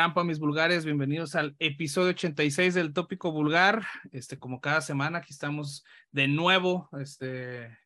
trampa, mis vulgares. Bienvenidos al episodio 86 del Tópico Vulgar. Este, como cada semana, aquí estamos de nuevo. Este,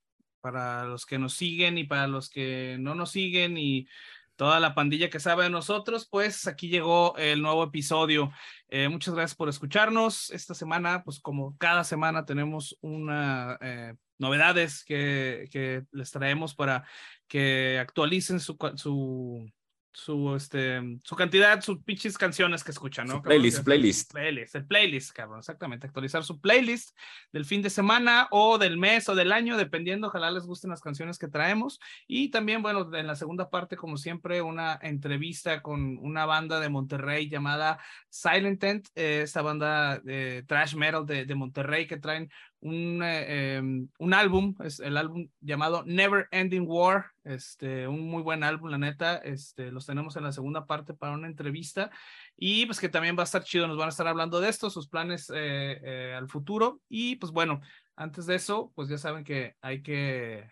para los que nos siguen y para los que no nos siguen y toda la pandilla que sabe de nosotros, pues aquí llegó el nuevo episodio. Eh, muchas gracias por escucharnos. Esta semana, pues como cada semana, tenemos una eh, novedades que, que les traemos para que actualicen su, su su, este, su cantidad, sus pinches canciones que escuchan, ¿no? playlist, playlist. Playlist, el playlist, cabrón, exactamente. Actualizar su playlist del fin de semana o del mes o del año, dependiendo, ojalá les gusten las canciones que traemos. Y también, bueno, en la segunda parte, como siempre, una entrevista con una banda de Monterrey llamada Silent Tent, eh, esta banda de trash metal de, de Monterrey que traen un, eh, em, un álbum, es el álbum llamado Never Ending War, este, un muy buen álbum, la neta, este, los tenemos en la segunda parte para una entrevista y pues que también va a estar chido, nos van a estar hablando de esto, sus planes eh, eh, al futuro y pues bueno, antes de eso, pues ya saben que hay que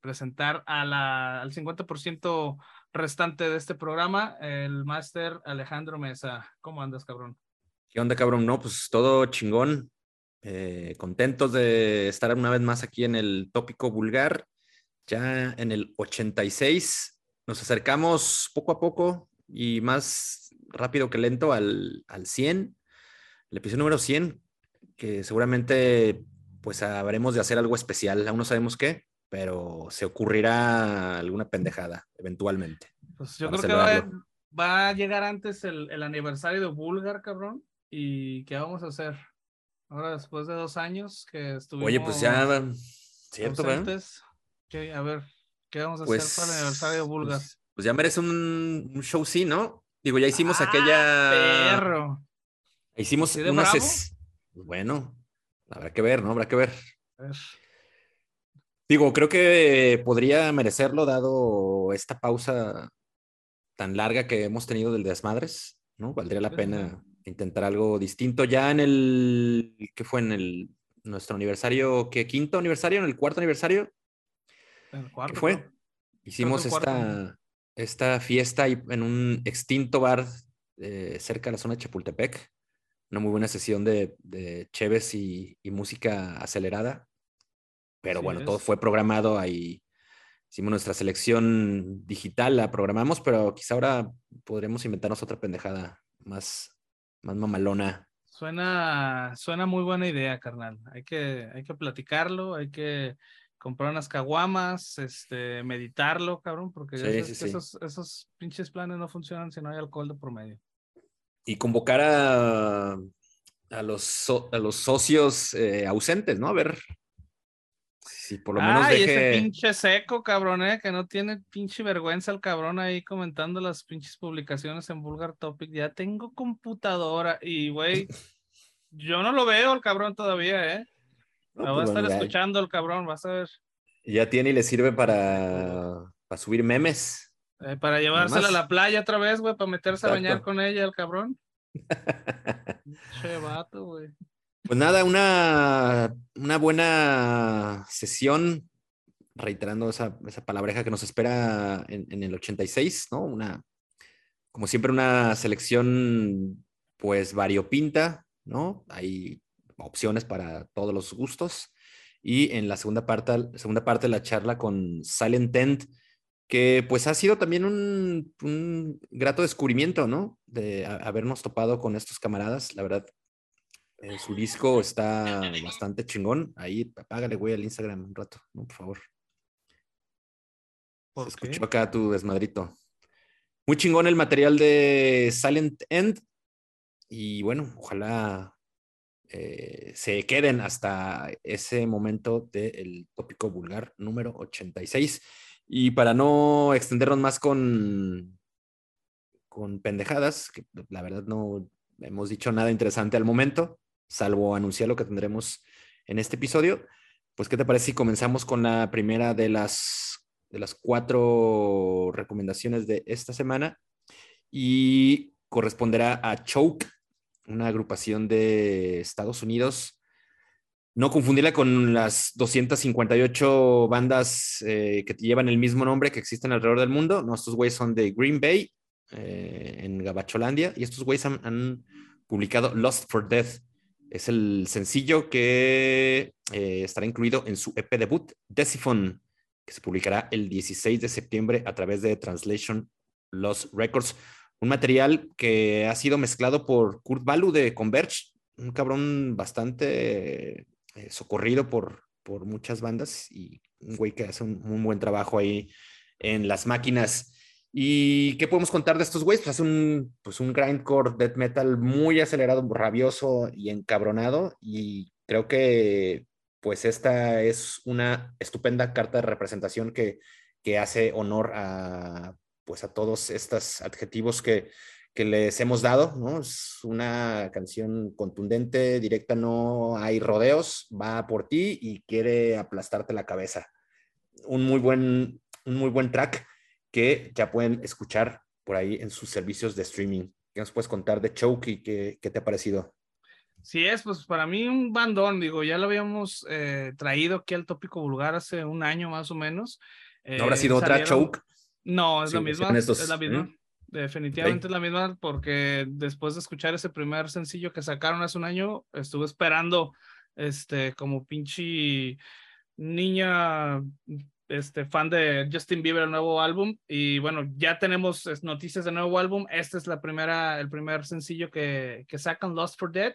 presentar a la, al 50% restante de este programa, el máster Alejandro Mesa. ¿Cómo andas, cabrón? ¿Qué onda, cabrón? No, pues todo chingón. Eh, contentos de estar una vez más aquí en el tópico vulgar. Ya en el 86 nos acercamos poco a poco y más rápido que lento al, al 100, el episodio número 100, que seguramente pues habremos de hacer algo especial. Aún no sabemos qué, pero se ocurrirá alguna pendejada eventualmente. Pues yo creo que va, a llegar antes el, el aniversario de Vulgar, cabrón. ¿Y qué vamos a hacer? Ahora, después de dos años que estuvimos. Oye, pues ya. Cierto, ¿verdad? a ver, ¿qué vamos a hacer para el pues, aniversario de Bulgas? Pues, pues, ya merece un, un, show, sí, ¿no? Digo, ya hicimos ah, aquella. Perro. Hicimos unas. Pues bueno, habrá que ver, ¿no? Habrá que ver. Digo, creo que podría merecerlo dado esta pausa tan larga que hemos tenido del Desmadres, ¿no? Valdría la pena intentar algo distinto. Ya en el, ¿qué fue? En el, nuestro aniversario, ¿qué? ¿Quinto aniversario? ¿En el cuarto aniversario? el cuarto. ¿Qué fue? Hicimos esta, esta fiesta en un extinto bar eh, cerca de la zona de Chapultepec. Una muy buena sesión de, de cheves y, música acelerada. Pero bueno, todo fue programado ahí. Hicimos nuestra selección digital, la programamos, pero quizá ahora podremos inventarnos otra pendejada más, más mamalona. Suena, suena muy buena idea, carnal. Hay que, hay que platicarlo, hay que comprar unas caguamas, este, meditarlo, cabrón, porque esos, esos pinches planes no funcionan si no hay alcohol de por medio. Y convocar a, a, los, a los socios eh, ausentes, ¿no? A ver Sí, por lo menos Ay, ese pinche seco, cabrón, eh, que no tiene pinche vergüenza el cabrón ahí comentando las pinches publicaciones en Vulgar Topic. Ya tengo computadora y, güey, yo no lo veo el cabrón todavía, ¿eh? No, va a pues, estar escuchando el cabrón, vas a ver. Ya tiene y le sirve para, para subir memes. Eh, para llevársela a la playa otra vez, güey, para meterse a bañar con ella el cabrón. che vato, güey. Pues nada, una, una buena sesión, reiterando esa, esa palabreja que nos espera en, el 86, ¿no? Una, como siempre, una selección pues variopinta, ¿no? Hay opciones para todos los gustos. Y en la segunda parte, segunda parte de la charla con Silent Tent, que pues ha sido también un, un grato descubrimiento, ¿no? De habernos topado con estos camaradas. La verdad, eh, su disco está bastante chingón. Ahí, apágale, güey, al Instagram un rato, ¿no? Por favor. ¿Por escuchó acá tu desmadrito. Muy chingón el material de Silent End. Y bueno, ojalá eh, se queden hasta ese momento del tópico vulgar número 86. Y para no extendernos más con, con pendejadas, que la verdad no hemos dicho nada interesante al momento, salvo anunciar lo que tendremos en este episodio. Pues, ¿qué te parece si comenzamos con la primera de las, de las cuatro recomendaciones de esta semana? Y corresponderá a Choke, una agrupación de Estados Unidos. No confundirla con las 258 bandas eh, que llevan el mismo nombre que existen alrededor del mundo. No, estos güeyes son de Green Bay eh, en Gabacholandia y estos güeyes han, publicado Lost for Death. Es el sencillo que eh, estará incluido en su EP debut, Deciphone, que se publicará el 16 de septiembre a través de Translation Lost Records. Un material que ha sido mezclado por Kurt Balu de Converge, un cabrón bastante eh, socorrido por, por muchas bandas y un güey que hace un, un buen trabajo ahí en las máquinas. ¿Y qué podemos contar de estos güeyes? Pues hace un, pues un grindcore death metal muy acelerado, rabioso y encabronado. Y creo que pues esta es una estupenda carta de representación que, que hace honor a pues a todos estos adjetivos que, que les hemos dado, ¿no? Es una canción contundente, directa, no hay rodeos, va por ti y quiere aplastarte la cabeza. Un muy buen, un muy buen track que ya pueden escuchar por ahí en sus servicios de streaming. ¿Qué nos puedes contar de Choke y qué, qué te ha parecido? Sí, es, pues para mí un bandón, digo, ya lo habíamos eh, traído aquí al tópico vulgar hace un año más o menos. ¿No habrá sido otra Choke? No, es la misma. es la misma. Definitivamente es la misma, porque después de escuchar ese primer sencillo que sacaron hace un año, estuve esperando, este, como pinche niña este, fan de Justin Bieber, el nuevo álbum. Y bueno, ya tenemos noticias del nuevo álbum. Este es la primera, el primer sencillo que, que sacan, Lost for Dead.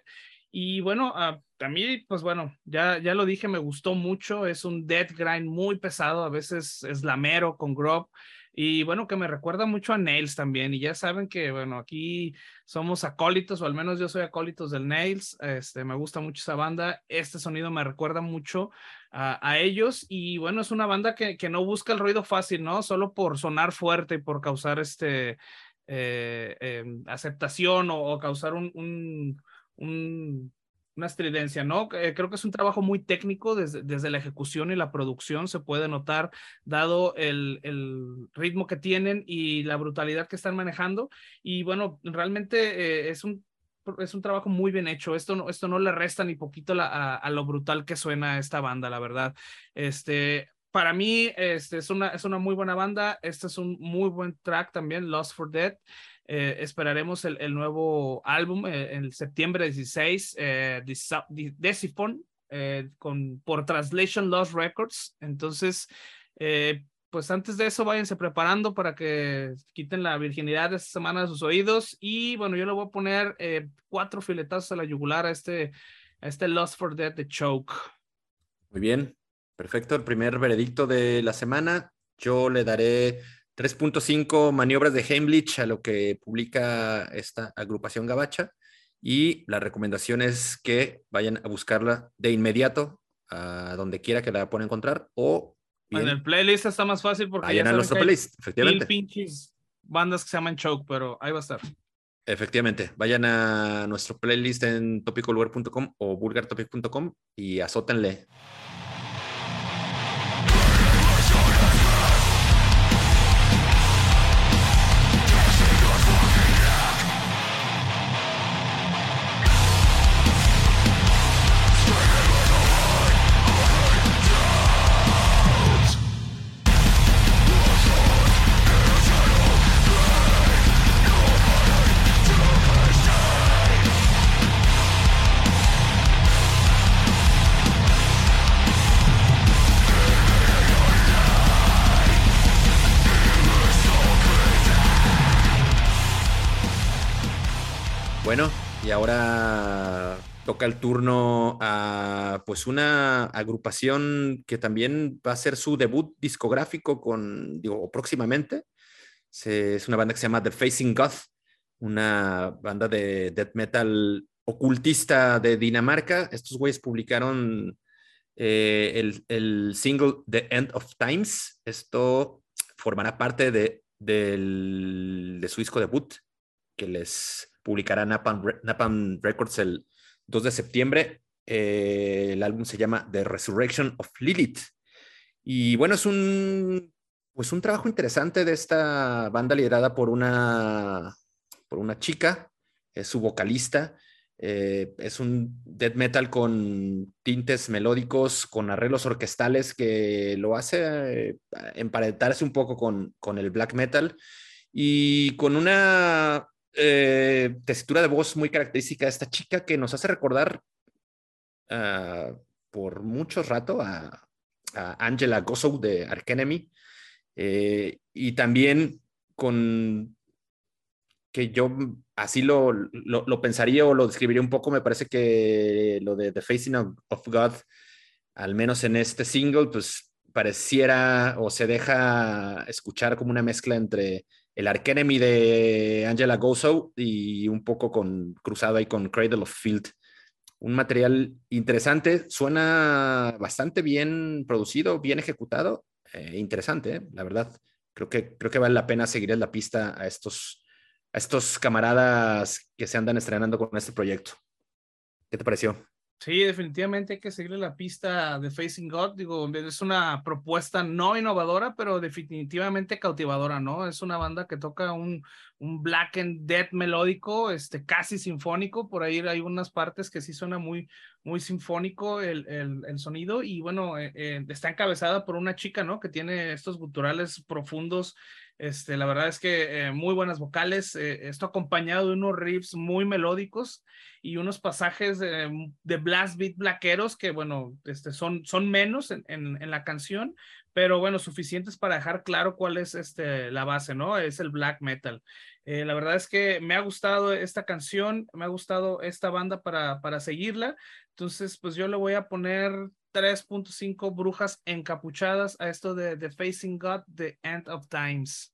Y bueno, uh, a mí, pues bueno, ya, ya lo dije, me gustó mucho. Es un dead grind muy pesado, a veces es lamero con grub. Y bueno, que me recuerda mucho a Nails también. Y ya saben que, bueno, aquí somos acólitos, o al menos yo soy acólitos del Nails. Este, me gusta mucho esa banda. Este sonido me recuerda mucho a, ellos. Y bueno, es una banda que, que, no busca el ruido fácil, ¿no? Solo por sonar fuerte y por causar este eh, em, aceptación o, causar un, un, un una estridencia, ¿no? Eh, creo que es un trabajo muy técnico desde, desde, la ejecución y la producción, se puede notar, dado el, el, ritmo que tienen y la brutalidad que están manejando. Y bueno, realmente eh, es un es un trabajo muy bien hecho. Esto no, esto no le resta ni poquito la, a, lo brutal que suena esta banda, la verdad. Este, para mí, este, es, una, es una muy buena banda. Este es un muy buen track también, Lost for Dead. Eh, esperaremos el, el, nuevo álbum eh, en septiembre 16, eh, Deciphone, eh, con, por Translation Lost Records. Entonces, pues antes de eso váyanse preparando para que quiten la virginidad de esta semana de sus oídos y bueno, yo le voy a poner eh, cuatro filetazos a la yugular a este, a este Lost for Dead de Choke. Muy bien, perfecto. El primer veredicto de la semana, yo le daré 3.5 maniobras de Heimlich a lo que publica esta agrupación gabacha y la recomendación es que vayan a buscarla de inmediato a donde quiera que la puedan encontrar o en el playlist está más fácil porque ahí en nuestro playlist, efectivamente. pinches bandas que se llaman Choke, pero ahí va a estar. Efectivamente, vayan a nuestro playlist en topicolware.com o vulgartopic.com y azótenle. Toca el turno a pues una agrupación que también va a ser su debut discográfico con, digo, próximamente. es una banda que se llama The Facing Goth, una banda de death metal ocultista de Dinamarca. Estos güeyes publicaron eh, el, el, single The End of Times. Esto formará parte de, del, de su disco debut que les publicará Napalm, Records el 2 de septiembre. Eh, el álbum se llama The Resurrection of Lilith. Y bueno, es un, pues un trabajo interesante de esta banda liderada por una, por una chica, es su vocalista. Eh, es un death metal con tintes melódicos, con arreglos orquestales que lo hace eh, emparentarse un poco con, con el black metal y con una eh, tesitura de voz muy característica esta chica que nos hace recordar uh, por mucho rato a, Angela Gossow de Arkenemy eh, y también con que yo así lo, lo, lo, pensaría o lo describiría un poco, me parece que lo de The Facing of, of God, al menos en este single, pues pareciera o se deja escuchar como una mezcla entre el Arkenemy de Angela Gossow y un poco con cruzado ahí con Cradle of Field. Un material interesante, suena bastante bien producido, bien ejecutado, eh, interesante, ¿eh? la verdad. Creo que, creo que vale la pena seguir en la pista a estos, a estos camaradas que se andan estrenando con este proyecto. ¿Qué te pareció? Sí, definitivamente hay que seguirle la pista de Facing God. Digo, es una propuesta no innovadora, pero definitivamente cautivadora, ¿no? Es una banda que toca un, un black and death melódico, este, casi sinfónico. Por ahí hay unas partes que sí suena muy, muy sinfónico el, el, el sonido. Y bueno, eh, eh, está encabezada por una chica, ¿no? Que tiene estos guturales profundos este, la verdad es que eh, muy buenas vocales, eh, esto acompañado de unos riffs muy melódicos y unos pasajes de, de blast beat blaqueros que, bueno, este, son, son menos en, en, en, la canción, pero bueno, suficientes para dejar claro cuál es este, la base, ¿no? Es el black metal. Eh, la verdad es que me ha gustado esta canción, me ha gustado esta banda para, para seguirla, entonces pues yo le voy a poner 3.5 brujas encapuchadas a esto de The Facing God, The End of Times.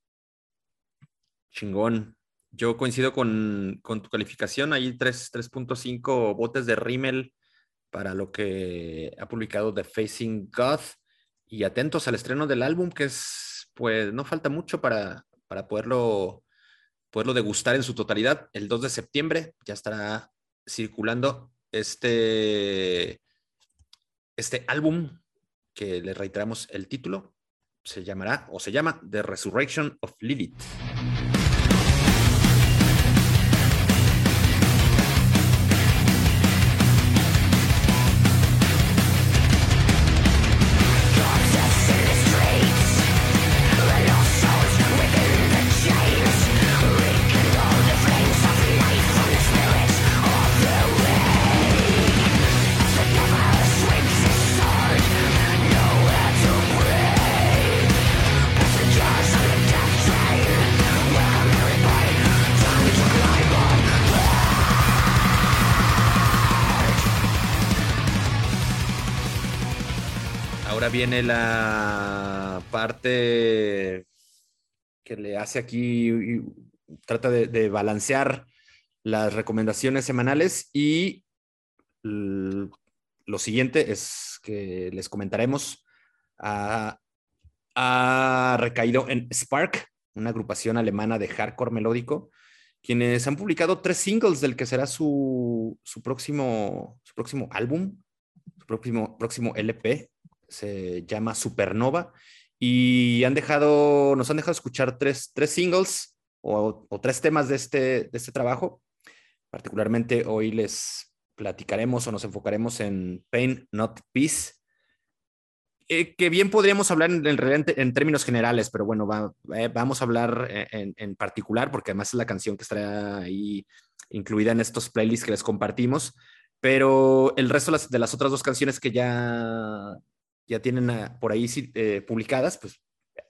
Chingón. Yo coincido con, con tu calificación. Hay 3.5 botes de Rimmel para lo que ha publicado The Facing God. Y atentos al estreno del álbum, que es, pues, no falta mucho para, para poderlo, poderlo degustar en su totalidad. El 2 de septiembre ya estará circulando este este álbum, que le reiteramos el título, se llamará o se llama The Resurrection of Lilith. La parte que le hace aquí, trata de, balancear las recomendaciones semanales y lo siguiente es que les comentaremos. ha recaído en Spark, una agrupación alemana de hardcore melódico, quienes han publicado tres singles del que será su, su próximo, su próximo álbum, su próximo, próximo LP, se llama Supernova y han dejado, nos han dejado escuchar tres, tres singles o, tres temas de este, de este trabajo. Particularmente hoy les platicaremos o nos enfocaremos en Pain, Not Peace, eh, que bien podríamos hablar en, términos generales, pero bueno, eh, vamos a hablar en, en, particular porque además es la canción que estará ahí incluida en estos playlists que les compartimos. Pero el resto de las otras dos canciones que ya ya tienen ah, por ahí eh, publicadas, pues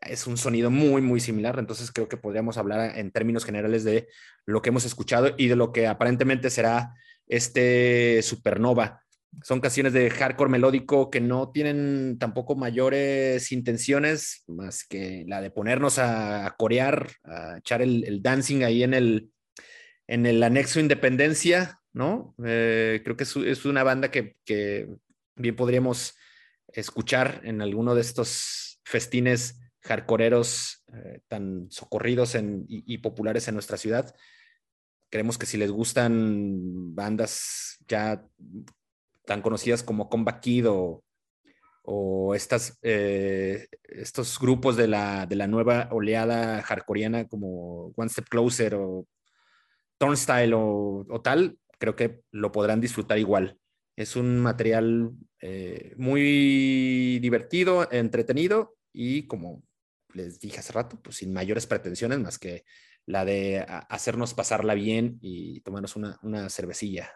es un sonido muy, muy similar. Entonces creo que podríamos hablar en términos generales de lo que hemos escuchado y de lo que aparentemente será este Supernova. Son canciones de hardcore melódico que no tienen tampoco mayores intenciones más que la de ponernos a, corear, a echar el, dancing ahí en el, en el anexo Independencia, ¿no? Eh, creo que es, es, una banda que, que bien podríamos escuchar en alguno de estos festines hardcoreeros eh, tan socorridos y, populares en nuestra ciudad. Creemos que si les gustan bandas ya tan conocidas como Combat Kid o, estas, eh, estos grupos de la, de la nueva oleada hardcoreana como One Step Closer o Turnstile o tal, creo que lo podrán disfrutar igual. Es un material eh, muy divertido, entretenido y como les dije hace rato, pues sin mayores pretensiones más que la de hacernos pasarla bien y tomarnos una, una cervecilla.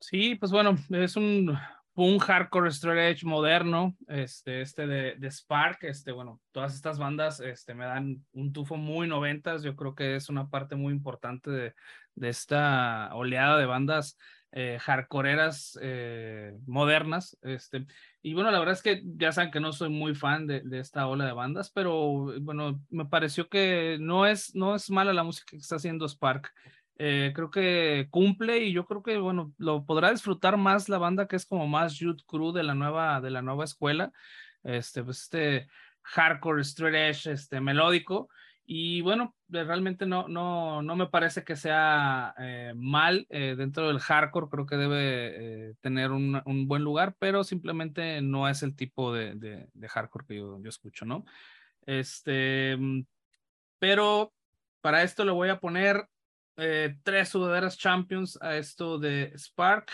Sí, pues bueno, es un, un hardcore edge moderno, este, este de, de, Spark, este, bueno, todas estas bandas este, me dan un tufo muy noventas, yo creo que es una parte muy importante de, de esta oleada de bandas eh, hardcoreeras eh, modernas, este, y bueno, la verdad es que ya saben que no soy muy fan de, de, esta ola de bandas, pero bueno, me pareció que no es, no es mala la música que está haciendo Spark. Eh, creo que cumple y yo creo que, bueno, lo podrá disfrutar más la banda que es como más youth crew de la nueva, de la nueva escuela. Este, pues este hardcore, straight edge, este melódico. Y bueno, realmente no, no, no me parece que sea eh, mal eh, dentro del hardcore, creo que debe tener un, un, buen lugar, pero simplemente no es el tipo de, de, de hardcore que yo, yo, escucho, ¿no? Este, mm, pero para esto le voy a poner eh, tres sudaderas Champions a esto de Spark,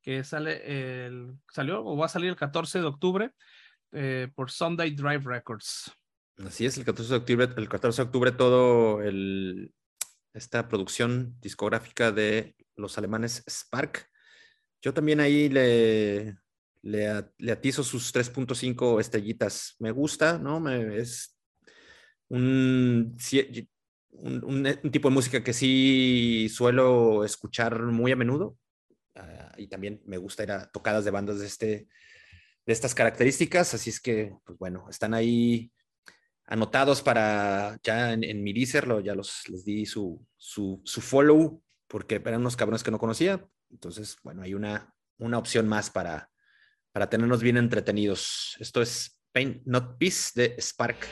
que sale el, salió o va a salir el 14 de octubre eh, por Sunday Drive Records. Así es, el 14 de octubre, el 14 de octubre todo el, esta producción discográfica de los alemanes Spark. Yo también ahí le, le, le atizo sus 3.5 estrellitas. Me gusta, ¿no? Me, es un, un, tipo de música que sí suelo escuchar muy a menudo. Uh, y también me gusta ir a tocadas de bandas de, este, de estas características. Así es que, pues bueno, están ahí anotados para ya en, mi Deezer, ya los, les di su, su, su, follow porque eran unos cabrones que no conocía. Entonces, bueno, hay una, una opción más para, para tenernos bien entretenidos. Esto es Paint Not Peace de Spark.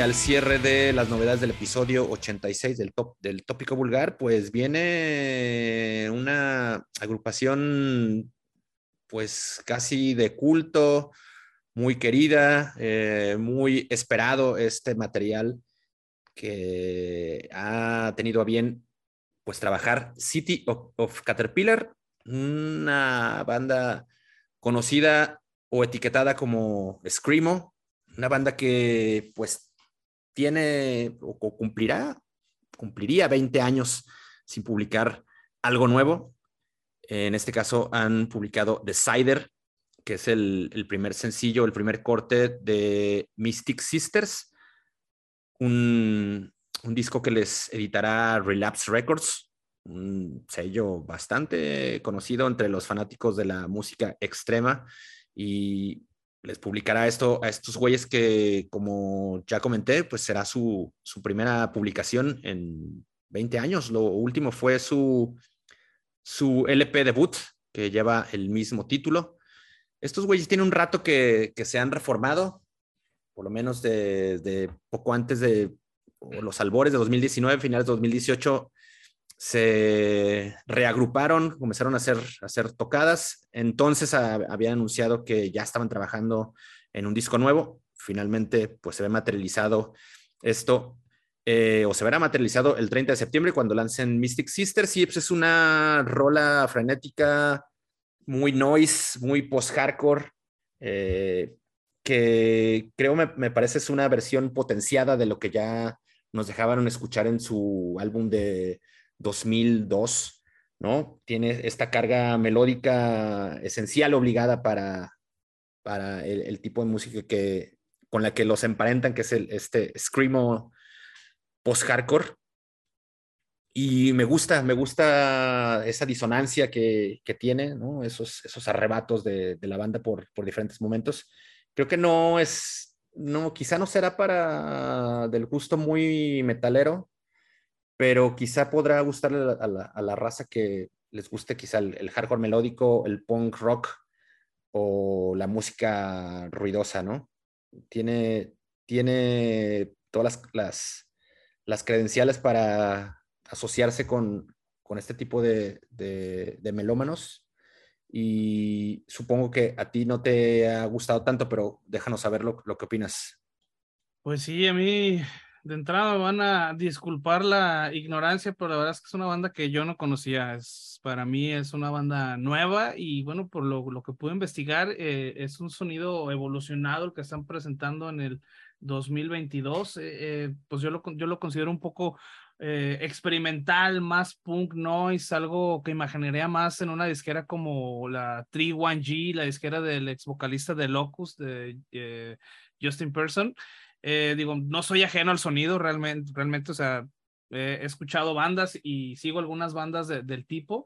Al cierre de las novedades del episodio 86 del, top, del tópico vulgar, pues viene una agrupación pues casi de culto, muy querida, eh, muy esperado este material que ha tenido a bien pues trabajar City of, of Caterpillar, una banda conocida o etiquetada como Screamo, una banda que pues tiene o, cumplirá, cumpliría 20 años sin publicar algo nuevo. En este caso han publicado Decider, que es el, primer sencillo, el primer corte de Mystic Sisters, un, un disco que les editará Relapse Records, un sello bastante conocido entre los fanáticos de la música extrema y les publicará esto a estos güeyes que, como ya comenté, pues será su, su, primera publicación en 20 años. Lo último fue su, su LP debut, que lleva el mismo título. Estos güeyes tienen un rato que, que se han reformado, por lo menos de, de poco antes de los albores de 2019, finales de 2018, se reagruparon, comenzaron a hacer, a hacer tocadas. Entonces habían anunciado que ya estaban trabajando en un disco nuevo. Finalmente, pues se ve materializado esto, eh, o se verá materializado el 30 de septiembre cuando lancen Mystic Sisters. Y pues es una rola frenética, muy noise, muy post-hardcore, eh, que creo me, me parece es una versión potenciada de lo que ya nos dejaban escuchar en su álbum de 2002, ¿no? Tiene esta carga melódica esencial, obligada para, para el, tipo de música que, con la que los emparentan, que es el, este screamo post-hardcore. Y me gusta, me gusta esa disonancia que, que tiene, ¿no? Esos, esos arrebatos de, de la banda por, por, diferentes momentos. Creo que no es, no, quizá no será para del gusto muy metalero, pero quizá podrá gustarle a la, raza que les guste quizá el, hardcore melódico, el punk rock o la música ruidosa, ¿no? Tiene, tiene todas las, las, credenciales para asociarse con, con este tipo de, de, melómanos y supongo que a ti no te ha gustado tanto, pero déjanos saber lo, lo que opinas. Pues sí, a mí de entrada van a disculpar la ignorancia, pero la verdad es que es una banda que yo no conocía. Es, para mí es una banda nueva y bueno, por lo, lo que pude investigar, eh, es un sonido evolucionado el que están presentando en el 2022. Eh, eh, pues yo lo, yo lo considero un poco experimental, más punk noise, algo que imaginaría más en una disquera como la 31G, la disquera del ex vocalista de Locus, de Justin Person. Eh, digo, no soy ajeno al sonido realmente, realmente, o sea, he escuchado bandas y sigo algunas bandas del tipo.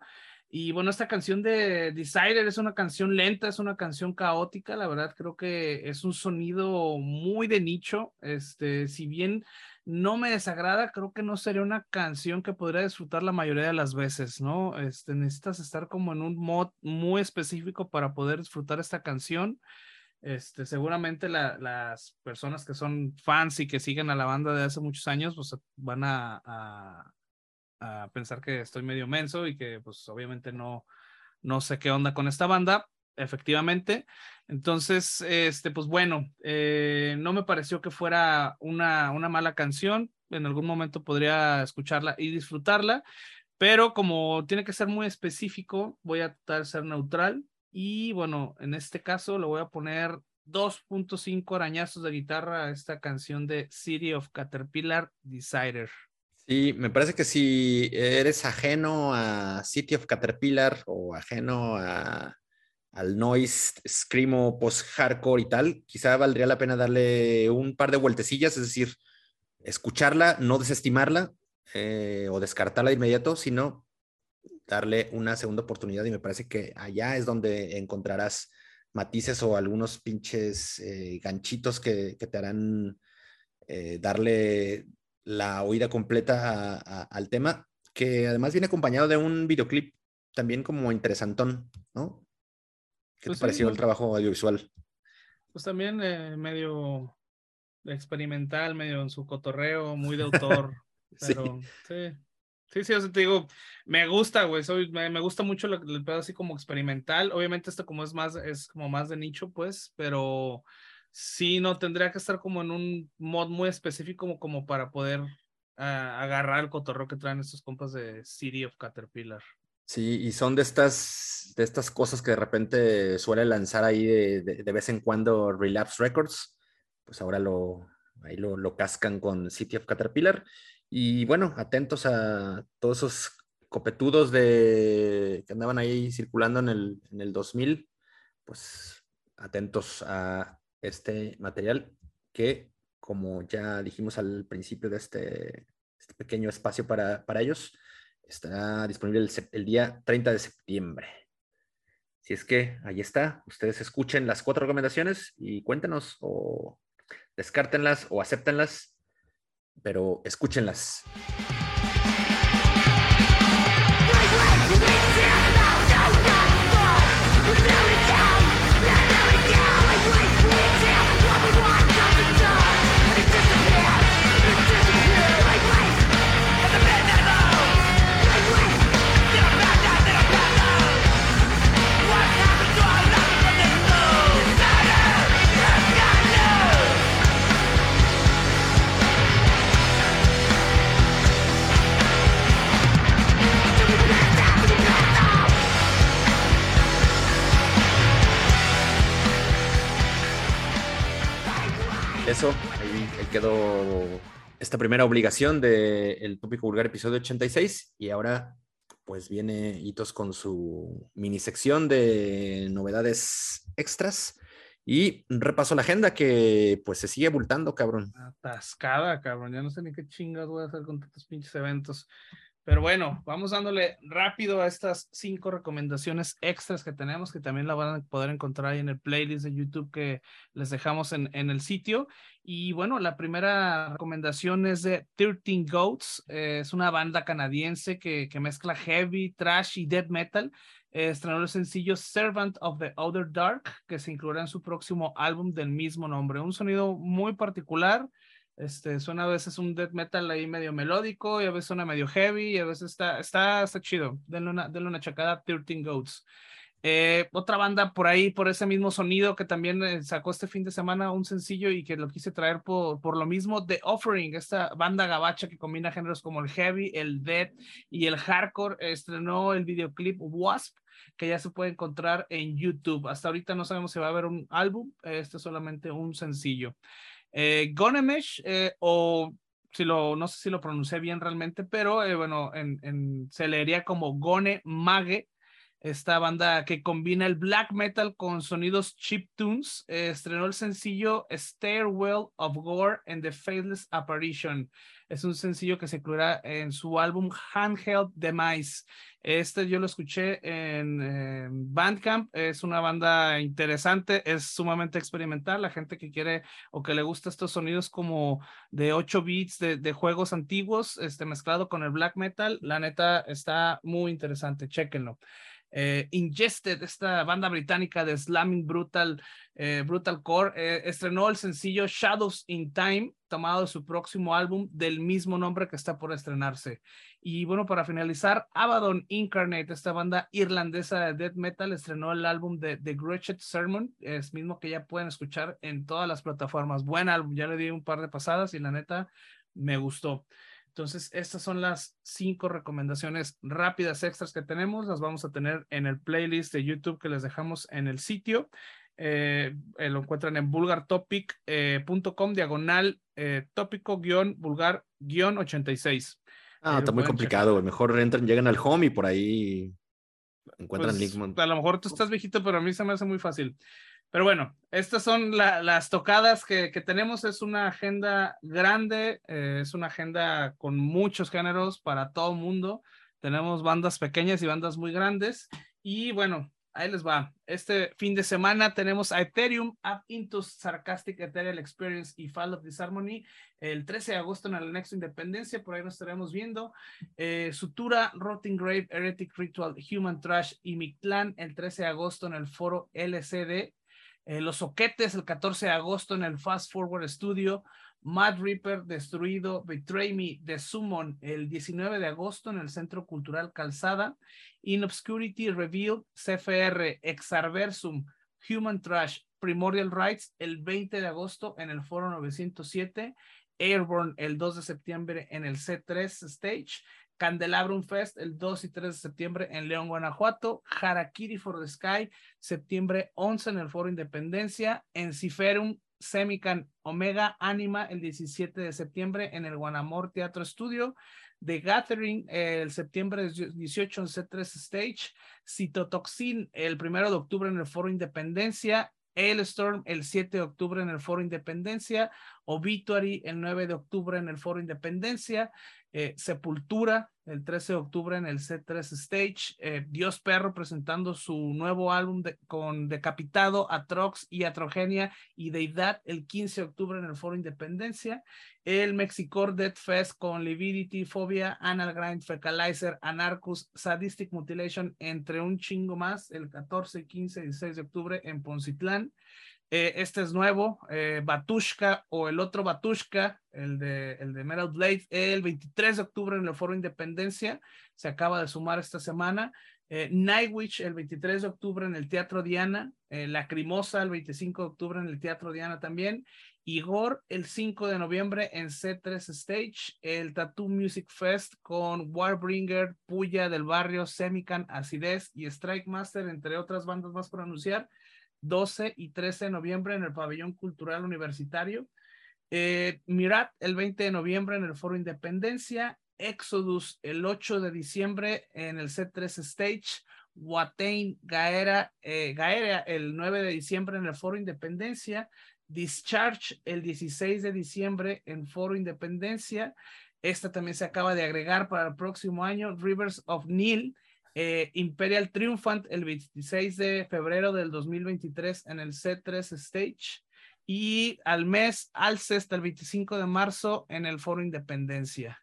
Y bueno, esta canción de Decider es una canción lenta, es una canción caótica, la verdad creo que es un sonido muy de nicho. Este, si bien no me desagrada, creo que no sería una canción que podría disfrutar la mayoría de las veces, ¿no? Este, necesitas estar como en un mod muy específico para poder disfrutar esta canción. Este, seguramente las personas que son fans y que siguen a la banda de hace muchos años, pues van a, pensar que estoy medio menso y que pues obviamente no, no sé qué onda con esta banda, efectivamente. Entonces, este, pues bueno, eh, no me pareció que fuera una, una mala canción. En algún momento podría escucharla y disfrutarla, pero como tiene que ser muy específico, voy a tratar de ser neutral y bueno, en este caso le voy a poner 2.5 arañazos de guitarra a esta canción de City of Caterpillar Decider. Sí, me parece que si eres ajeno a City of Caterpillar o ajeno a, al noise, screamo, post-hardcore y tal, quizá valdría la pena darle un par de vueltecillas, es decir, escucharla, no desestimarla eh, o descartarla de inmediato, sino darle una segunda oportunidad y me parece que allá es donde encontrarás matices o algunos pinches eh, ganchitos que, te harán eh, darle la oída completa al tema, que además viene acompañado de un videoclip también como interesantón, ¿no? ¿Qué te pues pareció el trabajo audiovisual? Pues también eh, medio experimental, medio en su cotorreo, muy de autor, pero sí. Sí, sí, te digo, me gusta, güey, me, gusta mucho el pedo así como experimental. Obviamente esto como es más, es como más de nicho, pues, pero sí, no, tendría que estar como en un mod muy específico como, para poder ah, agarrar el cotorreo que traen estos compas de City of Caterpillar. Sí, y son de estas, de estas cosas que de repente suele lanzar ahí de, de, vez en cuando Relapse Records, pues ahora lo, ahí lo, lo cascan con City of Caterpillar. Y bueno, atentos a todos esos copetudos que andaban ahí circulando en el, en el 2000, pues atentos a este material que, como ya dijimos al principio de este, este pequeño espacio para, para, ellos, estará disponible el, el, día 30 de septiembre. Si es que ahí está, ustedes escuchen las cuatro recomendaciones y cuéntenos o descártenlas o acéptenlas pero escúchenlas. Eso, ahí, quedó esta primera obligación del Tópico Vulgar episodio 86 y ahora pues viene Hitos con su mini sección de novedades extras y repaso la agenda que pues se sigue bultando, cabrón. Atascada, cabrón, ya no sé ni qué chingas voy a hacer con tantos pinches eventos. Pero bueno, vamos dándole rápido a estas cinco recomendaciones extras que tenemos, que también la van a poder encontrar ahí en el playlist de YouTube que les dejamos en, el sitio. Y bueno, la primera recomendación es de 13 Goats. es una banda canadiense que, mezcla heavy, trash y death metal. estrenó el sencillo Servant of the Outer Dark, que se incluirá en su próximo álbum del mismo nombre. Un sonido muy particular este, suena a veces un death metal ahí medio melódico y a veces suena medio heavy y a veces está, está, está chido. Denle una, denle una chacada, 13 Goats. Eh, otra banda por ahí, por ese mismo sonido que también eh, sacó este fin de semana un sencillo y que lo quise traer por, por lo mismo, The Offering, esta banda gabacha que combina géneros como el heavy, el death y el hardcore, estrenó el videoclip Wasp, que ya se puede encontrar en YouTube. Hasta ahorita no sabemos si va a haber un álbum, este es solamente un sencillo. Eh, Gonemesh, eh, o si lo, no sé si lo pronuncié bien realmente, pero eh, bueno, en, en, se leería como Gone Mage, esta banda que combina el black metal con sonidos chip tunes, eh, estrenó el sencillo Stairwell of Gore and the Faithless Apparition. Es un sencillo que se incluirá en su álbum Handheld Demise. Este yo lo escuché en, Bandcamp. Es una banda interesante, es sumamente experimental. La gente que quiere o que le gusta estos sonidos como de 8 bits de, de juegos antiguos, este, mezclado con el black metal, la neta está muy interesante. Chéquenlo. Eh, Ingested, esta banda británica de slamming brutal, eh, brutal core, eh, estrenó el sencillo Shadows in Time, tomado de su próximo álbum del mismo nombre que está por estrenarse. Y bueno, para finalizar, Abaddon Incarnate, esta banda irlandesa de death metal, estrenó el álbum de The Gretchen Sermon, es mismo que ya pueden escuchar en todas las plataformas. Buen álbum, ya le di un par de pasadas y la neta me gustó. Entonces, estas son las cinco recomendaciones rápidas extras que tenemos. Las vamos a tener en el playlist de YouTube que les dejamos en el sitio. Eh, eh, lo encuentran en vulgartopic.com, eh, diagonal tópico guion vulgar guion 86. Ah, está muy complicado, Mejor entran, llegan al home y por ahí encuentran pues, link. A lo mejor tú estás viejito, pero a mí se me hace muy fácil. Pero bueno, estas son las tocadas que, tenemos. Es una agenda grande, eh, es una agenda con muchos géneros para todo mundo. Tenemos bandas pequeñas y bandas muy grandes. Y bueno, ahí les va. Este fin de semana tenemos a Ethereum, Up Into Sarcastic Ethereal Experience y Fall of Disharmony el 13 de agosto en el Anexo Independencia, por ahí nos estaremos viendo. Eh, Sutura, Rotting Grave, Heretic Ritual, Human Trash y Mictlán el 13 de agosto en el foro LCD eh, los Soquetes el 14 de agosto en el Fast Forward Studio. Mad Reaper Destruido, Betray Me de Summon el 19 de agosto en el Centro Cultural Calzada. In Obscurity Revealed, CFR, Exarversum, Human Trash, Primordial Rights el 20 de agosto en el Foro 907. Airborne el 2 de septiembre en el C3 Stage. Candelabrum Fest el 2 y 3 de septiembre en León, Guanajuato, Harakiri for the Sky, septiembre 11 en el Foro Independencia, en Ciferum Semican Omega Anima el 17 de septiembre en el Guanamor Teatro Estudio, The Gathering el septiembre 18 en C3 Stage, Citotoxin el 1 de octubre en el Foro Independencia, Storm el 7 de octubre en el Foro Independencia, Obituary el 9 de octubre en el Foro Independencia, eh, Sepultura el 13 de octubre en el C3 Stage, eh, Dios Perro presentando su nuevo álbum con Decapitado, Atrox y Atrogenia y Deidad el 15 de octubre en el Foro Independencia, el Mexicor Death Fest con Lividity, Phobia, Anal Grind, Fecalizer, Anarchus, Sadistic Mutilation, entre un chingo más, el 14, 15 y 16 de octubre en Poncitlán. Eh, este es nuevo, eh, Batushka o el otro Batushka, el de, el de Metal Blade, el 23 de octubre en el Foro Independencia, se acaba de sumar esta semana. Eh, Nightwitch el 23 de octubre en el Teatro Diana, eh, Lacrimosa el 25 de octubre en el Teatro Diana también, Igor el 5 de noviembre en C3 Stage, el Tattoo Music Fest con Warbringer, Puya del Barrio, Semican, Acidez y Strike Master, entre otras bandas más por anunciar. 12 y 13 de noviembre en el Pabellón Cultural Universitario. Eh, Mirat el 20 de noviembre en el Foro Independencia. Exodus el 8 de diciembre en el C3 Stage. Watain Gaera, eh, Gaera el 9 de diciembre en el Foro Independencia. Discharge el 16 de diciembre en Foro Independencia. Esta también se acaba de agregar para el próximo año, Rivers of Nil, eh, Imperial Triumphant el 26 de febrero del 2023 en el C3 Stage y al mes Alcest el 25 de marzo en el Foro Independencia.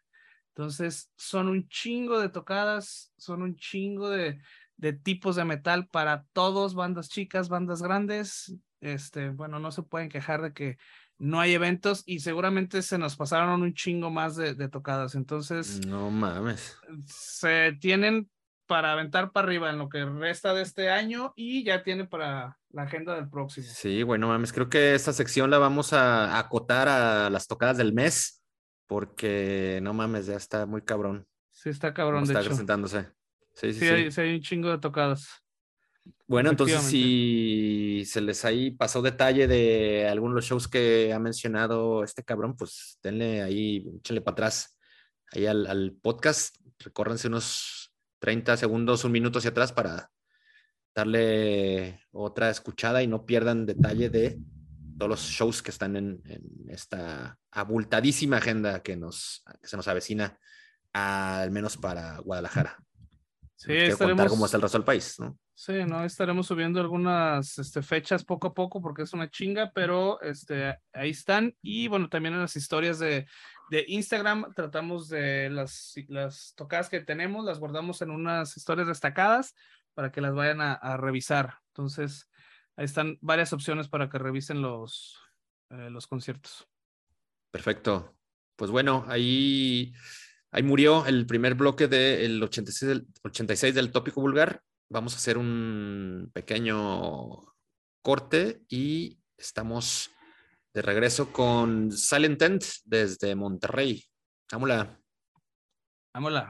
Entonces, son un chingo de tocadas, son un chingo de, de tipos de metal para todos, bandas chicas, bandas grandes. Este, bueno, no se pueden quejar de que no hay eventos y seguramente se nos pasaron un chingo más de, de tocadas. Entonces, no mames. Se tienen para aventar para arriba en lo que resta de este año y ya tiene para la agenda del próximo. Sí, bueno, mames, creo que esta sección la vamos a acotar a las tocadas del mes porque no mames, ya está muy cabrón. Sí, está cabrón, de está presentándose. Sí, sí, sí. Hay, un chingo de tocadas. Bueno, entonces si se les ahí pasó detalle de algunos de los shows que ha mencionado este cabrón, pues denle ahí, échenle para atrás ahí al, al podcast, recórrense unos 30 segundos, un minuto hacia atrás para darle otra escuchada y no pierdan detalle de todos los shows que están en, esta abultadísima agenda que, nos, que se nos avecina, al menos para Guadalajara. Sí, estaremos... cómo está el resto del país, ¿no? Sí, no, estaremos subiendo algunas este, fechas poco a poco porque es una chinga, pero este, ahí están. Y bueno, también en las historias de, de Instagram tratamos de las, las tocadas que tenemos, las guardamos en unas historias destacadas para que las vayan a, revisar. Entonces, ahí están varias opciones para que revisen los, eh, los conciertos. Perfecto. Pues bueno, ahí Ahí murió el primer bloque del 86, del 86 del tópico vulgar. Vamos a hacer un pequeño corte y estamos de regreso con Silent Tent desde Monterrey. Vámonos. Vámonos.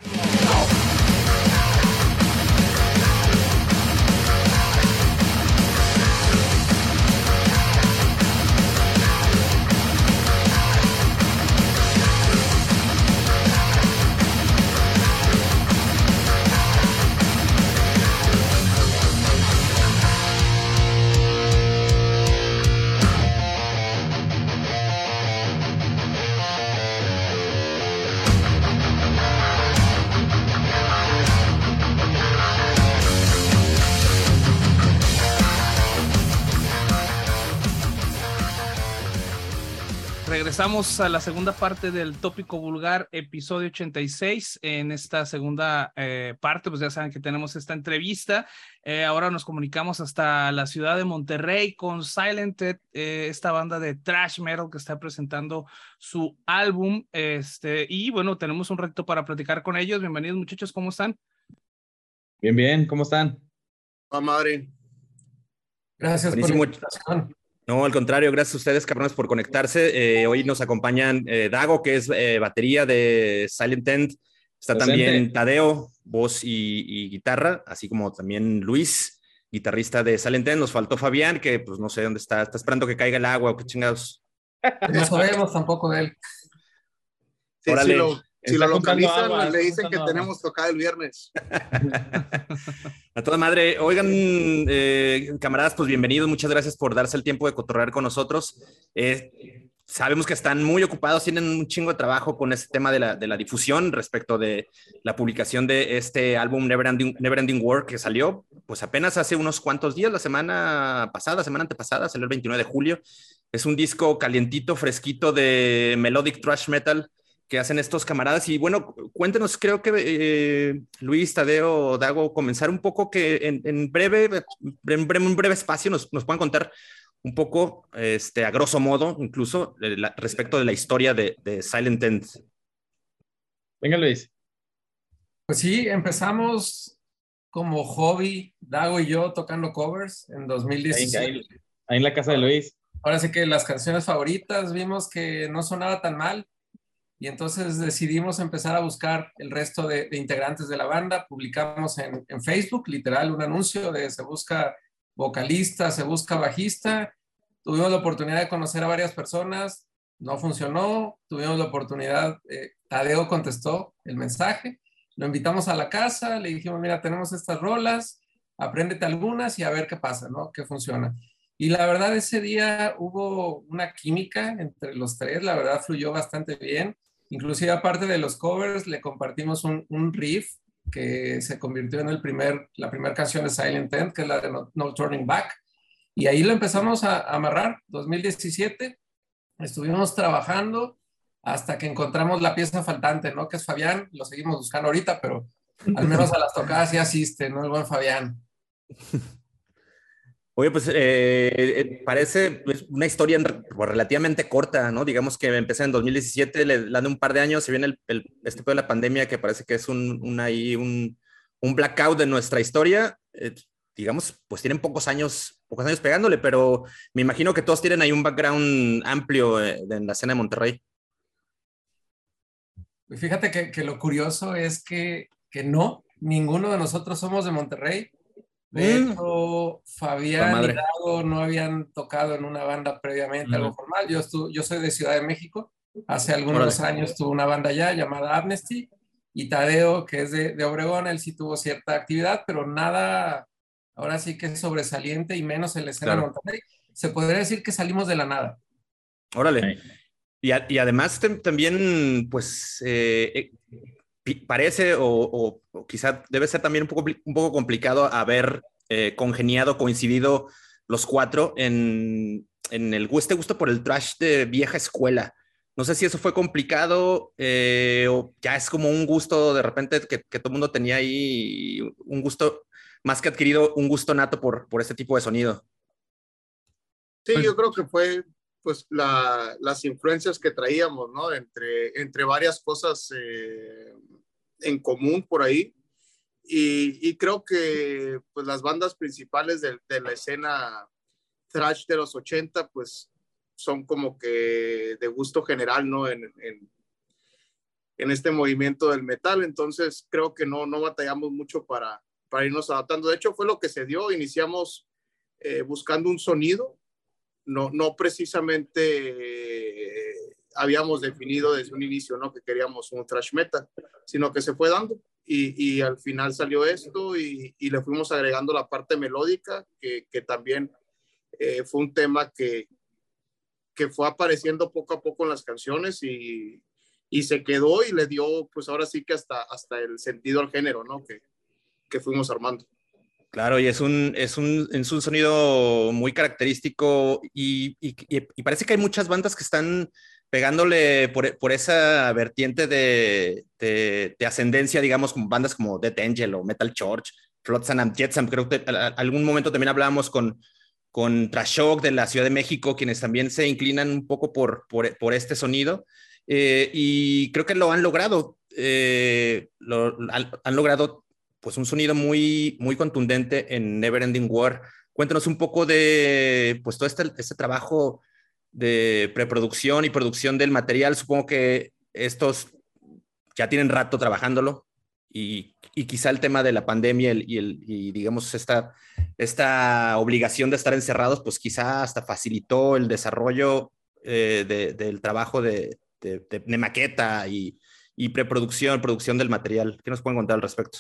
Regresamos a la segunda parte del tópico vulgar, episodio 86. En esta segunda eh, parte, pues ya saben que tenemos esta entrevista. Eh, ahora nos comunicamos hasta la ciudad de Monterrey con Silent eh, esta banda de thrash metal que está presentando su álbum. Este, y bueno, tenemos un reto para platicar con ellos. Bienvenidos, muchachos, ¿cómo están? Bien, bien, ¿cómo están? Ah, madre. Gracias por la invitación. No, al contrario, gracias a ustedes, cabrones, por conectarse. Eh, hoy nos acompañan eh, Dago, que es eh, batería de Silent End. Está también Tadeo, voz y, guitarra, así como también Luis, guitarrista de Silent End. Nos faltó Fabián, que pues no sé dónde está. Está esperando que caiga el agua o qué chingados. No sabemos tampoco de él. Sí, si lo localizan, le dicen que tenemos tocada el viernes. A toda madre. Oigan, eh, camaradas, pues bienvenidos. Muchas gracias por darse el tiempo de cotorrear con nosotros. Eh, sabemos que están muy ocupados, tienen un chingo de trabajo con este tema de la, de la difusión respecto de la publicación de este álbum Neverending, Ending War que salió, pues apenas hace unos cuantos días, la semana pasada, semana antepasada, salió el 29 de julio. Es un disco calientito, fresquito de melodic thrash metal que hacen estos camaradas. Y bueno, cuéntenos, creo que eh, Luis, Tadeo, Dago, comenzar un poco que en, breve, en breve, un breve espacio nos, nos puedan contar un poco, este, a grosso modo, incluso respecto de la historia de, de Silent End. Venga, Luis. Pues sí, empezamos como hobby, Dago y yo tocando covers en 2016. Ahí, ahí en la casa de Luis. Ahora sí que las canciones favoritas vimos que no sonaba tan mal y entonces decidimos empezar a buscar el resto de, integrantes de la banda. Publicamos en, Facebook, literal, un anuncio de se busca vocalista, se busca bajista. Tuvimos la oportunidad de conocer a varias personas, no funcionó. Tuvimos la oportunidad, eh, Tadeo contestó el mensaje. Lo invitamos a la casa, le dijimos, mira, tenemos estas rolas, apréndete algunas y a ver qué pasa, ¿no? ¿Qué funciona? Y la verdad, ese día hubo una química entre los tres, la verdad fluyó bastante bien Inclusive aparte de los covers, le compartimos un, riff que se convirtió en el primer, la primera canción de Silent End, que es la de no, Turning Back. Y ahí lo empezamos a, a amarrar, 2017. Estuvimos trabajando hasta que encontramos la pieza faltante, ¿no? Que es Fabián, lo seguimos buscando ahorita, pero al menos a las tocadas sí asiste, ¿no? El buen Fabián. Oye, pues eh, eh, parece pues, una historia pues, relativamente corta, ¿no? Digamos que empecé en 2017, le dan un par de años, se viene el, este de la pandemia que parece que es un, un, blackout de nuestra historia. Eh, digamos, pues tienen pocos años, pocos años pegándole, pero me imagino que todos tienen ahí un background amplio en la escena de Monterrey. Fíjate que, que lo curioso es que, que no, ninguno de nosotros somos de Monterrey de mm. hecho, Fabián y Dago no habían tocado en una banda previamente, algo formal. Yo, yo soy de Ciudad de México. Hace algunos años tuve una banda allá llamada Amnesty. Y Tadeo, que es de, de, Obregón, él sí tuvo cierta actividad, pero nada, ahora sí que es sobresaliente y menos en la escena de Monterrey. Se podría decir que salimos de la nada. Órale. Y, y, además también, pues, eh, parece o, quizá debe ser también un poco, un poco complicado haber eh, congeniado, coincidido los cuatro en, en el este gusto por el trash de vieja escuela. No sé si eso fue complicado eh, o ya es como un gusto de repente que, que, todo el mundo tenía ahí, un gusto más que adquirido, un gusto nato por, por este tipo de sonido. Sí, yo creo que fue pues la, las influencias que traíamos, ¿no? Entre, entre varias cosas eh, en común por ahí. Y, creo que pues las bandas principales de, la escena thrash de los 80 pues son como que de gusto general, ¿no? En, en, este movimiento del metal. Entonces creo que no, no batallamos mucho para, para irnos adaptando. De hecho fue lo que se dio. Iniciamos eh, buscando un sonido, no, no precisamente habíamos definido desde un inicio, ¿no? Que queríamos un thrash metal, sino que se fue dando y, y al final salió esto y, y, le fuimos agregando la parte melódica, que, que también eh, fue un tema que, que fue apareciendo poco a poco en las canciones y, y se quedó y le dio, pues ahora sí que hasta, hasta el sentido al género, ¿no? Que, que fuimos armando. Claro, y es un, es un, es un sonido muy característico y, y, parece que hay muchas bandas que están pegándole por, por esa vertiente de, de, ascendencia, digamos, como bandas como Death Angel o Metal Church, Flotsam and Jetsam. Creo que algún momento también hablábamos con, con Trashok de la Ciudad de México, quienes también se inclinan un poco por, por, por este sonido. Eh, y creo que lo han logrado. Eh, lo, han, logrado pues un sonido muy, muy contundente en Neverending War. Cuéntanos un poco de pues todo este, este trabajo de preproducción y producción del material. Supongo que estos ya tienen rato trabajándolo y, y quizá el tema de la pandemia y, el, y digamos esta, esta obligación de estar encerrados, pues quizá hasta facilitó el desarrollo eh, de, del trabajo de, de, de maqueta y, y, preproducción, producción del material. ¿Qué nos pueden contar al respecto?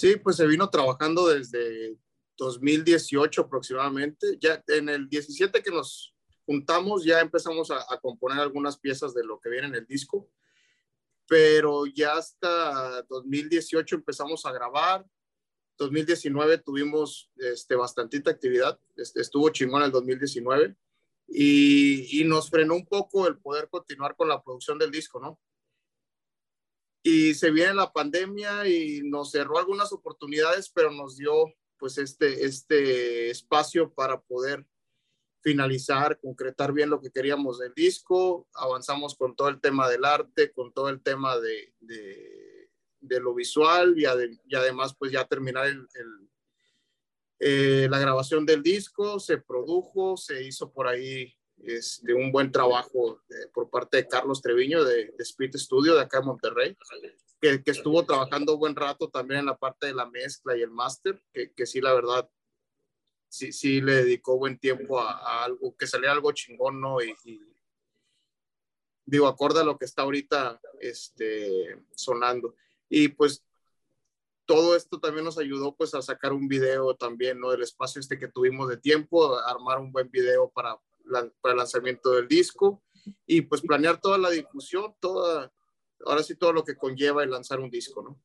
Sí, pues se vino trabajando desde 2018 aproximadamente. Ya en el 17 que nos juntamos, ya empezamos a, componer algunas piezas de lo que viene en el disco, pero ya hasta 2018 empezamos a grabar. 2019 tuvimos este, bastantita actividad, este, estuvo chingón el 2019 y, y nos frenó un poco el poder continuar con la producción del disco, ¿no? Y se viene la pandemia y nos cerró algunas oportunidades, pero nos dio pues este, este espacio para poder finalizar, concretar bien lo que queríamos del disco, avanzamos con todo el tema del arte, con todo el tema de, de, lo visual y, además pues ya terminar el, eh, la grabación del disco, se produjo, se hizo por ahí este, un buen trabajo por parte de Carlos Treviño de, de Spirit Studio de acá en Monterrey, que, que, estuvo trabajando buen rato también en la parte de la mezcla y el máster, que, que sí la verdad sí, sí le dedicó buen tiempo a, algo, que saliera algo chingón, ¿no? Y, digo, acorde a lo que está ahorita este, sonando. Y pues todo esto también nos ayudó pues a sacar un video también, ¿no? Del espacio este que tuvimos de tiempo, armar un buen video para, para el lanzamiento del disco. y pues planear toda la difusión, toda, ahora sí todo lo que conlleva el lanzar un disco, ¿no?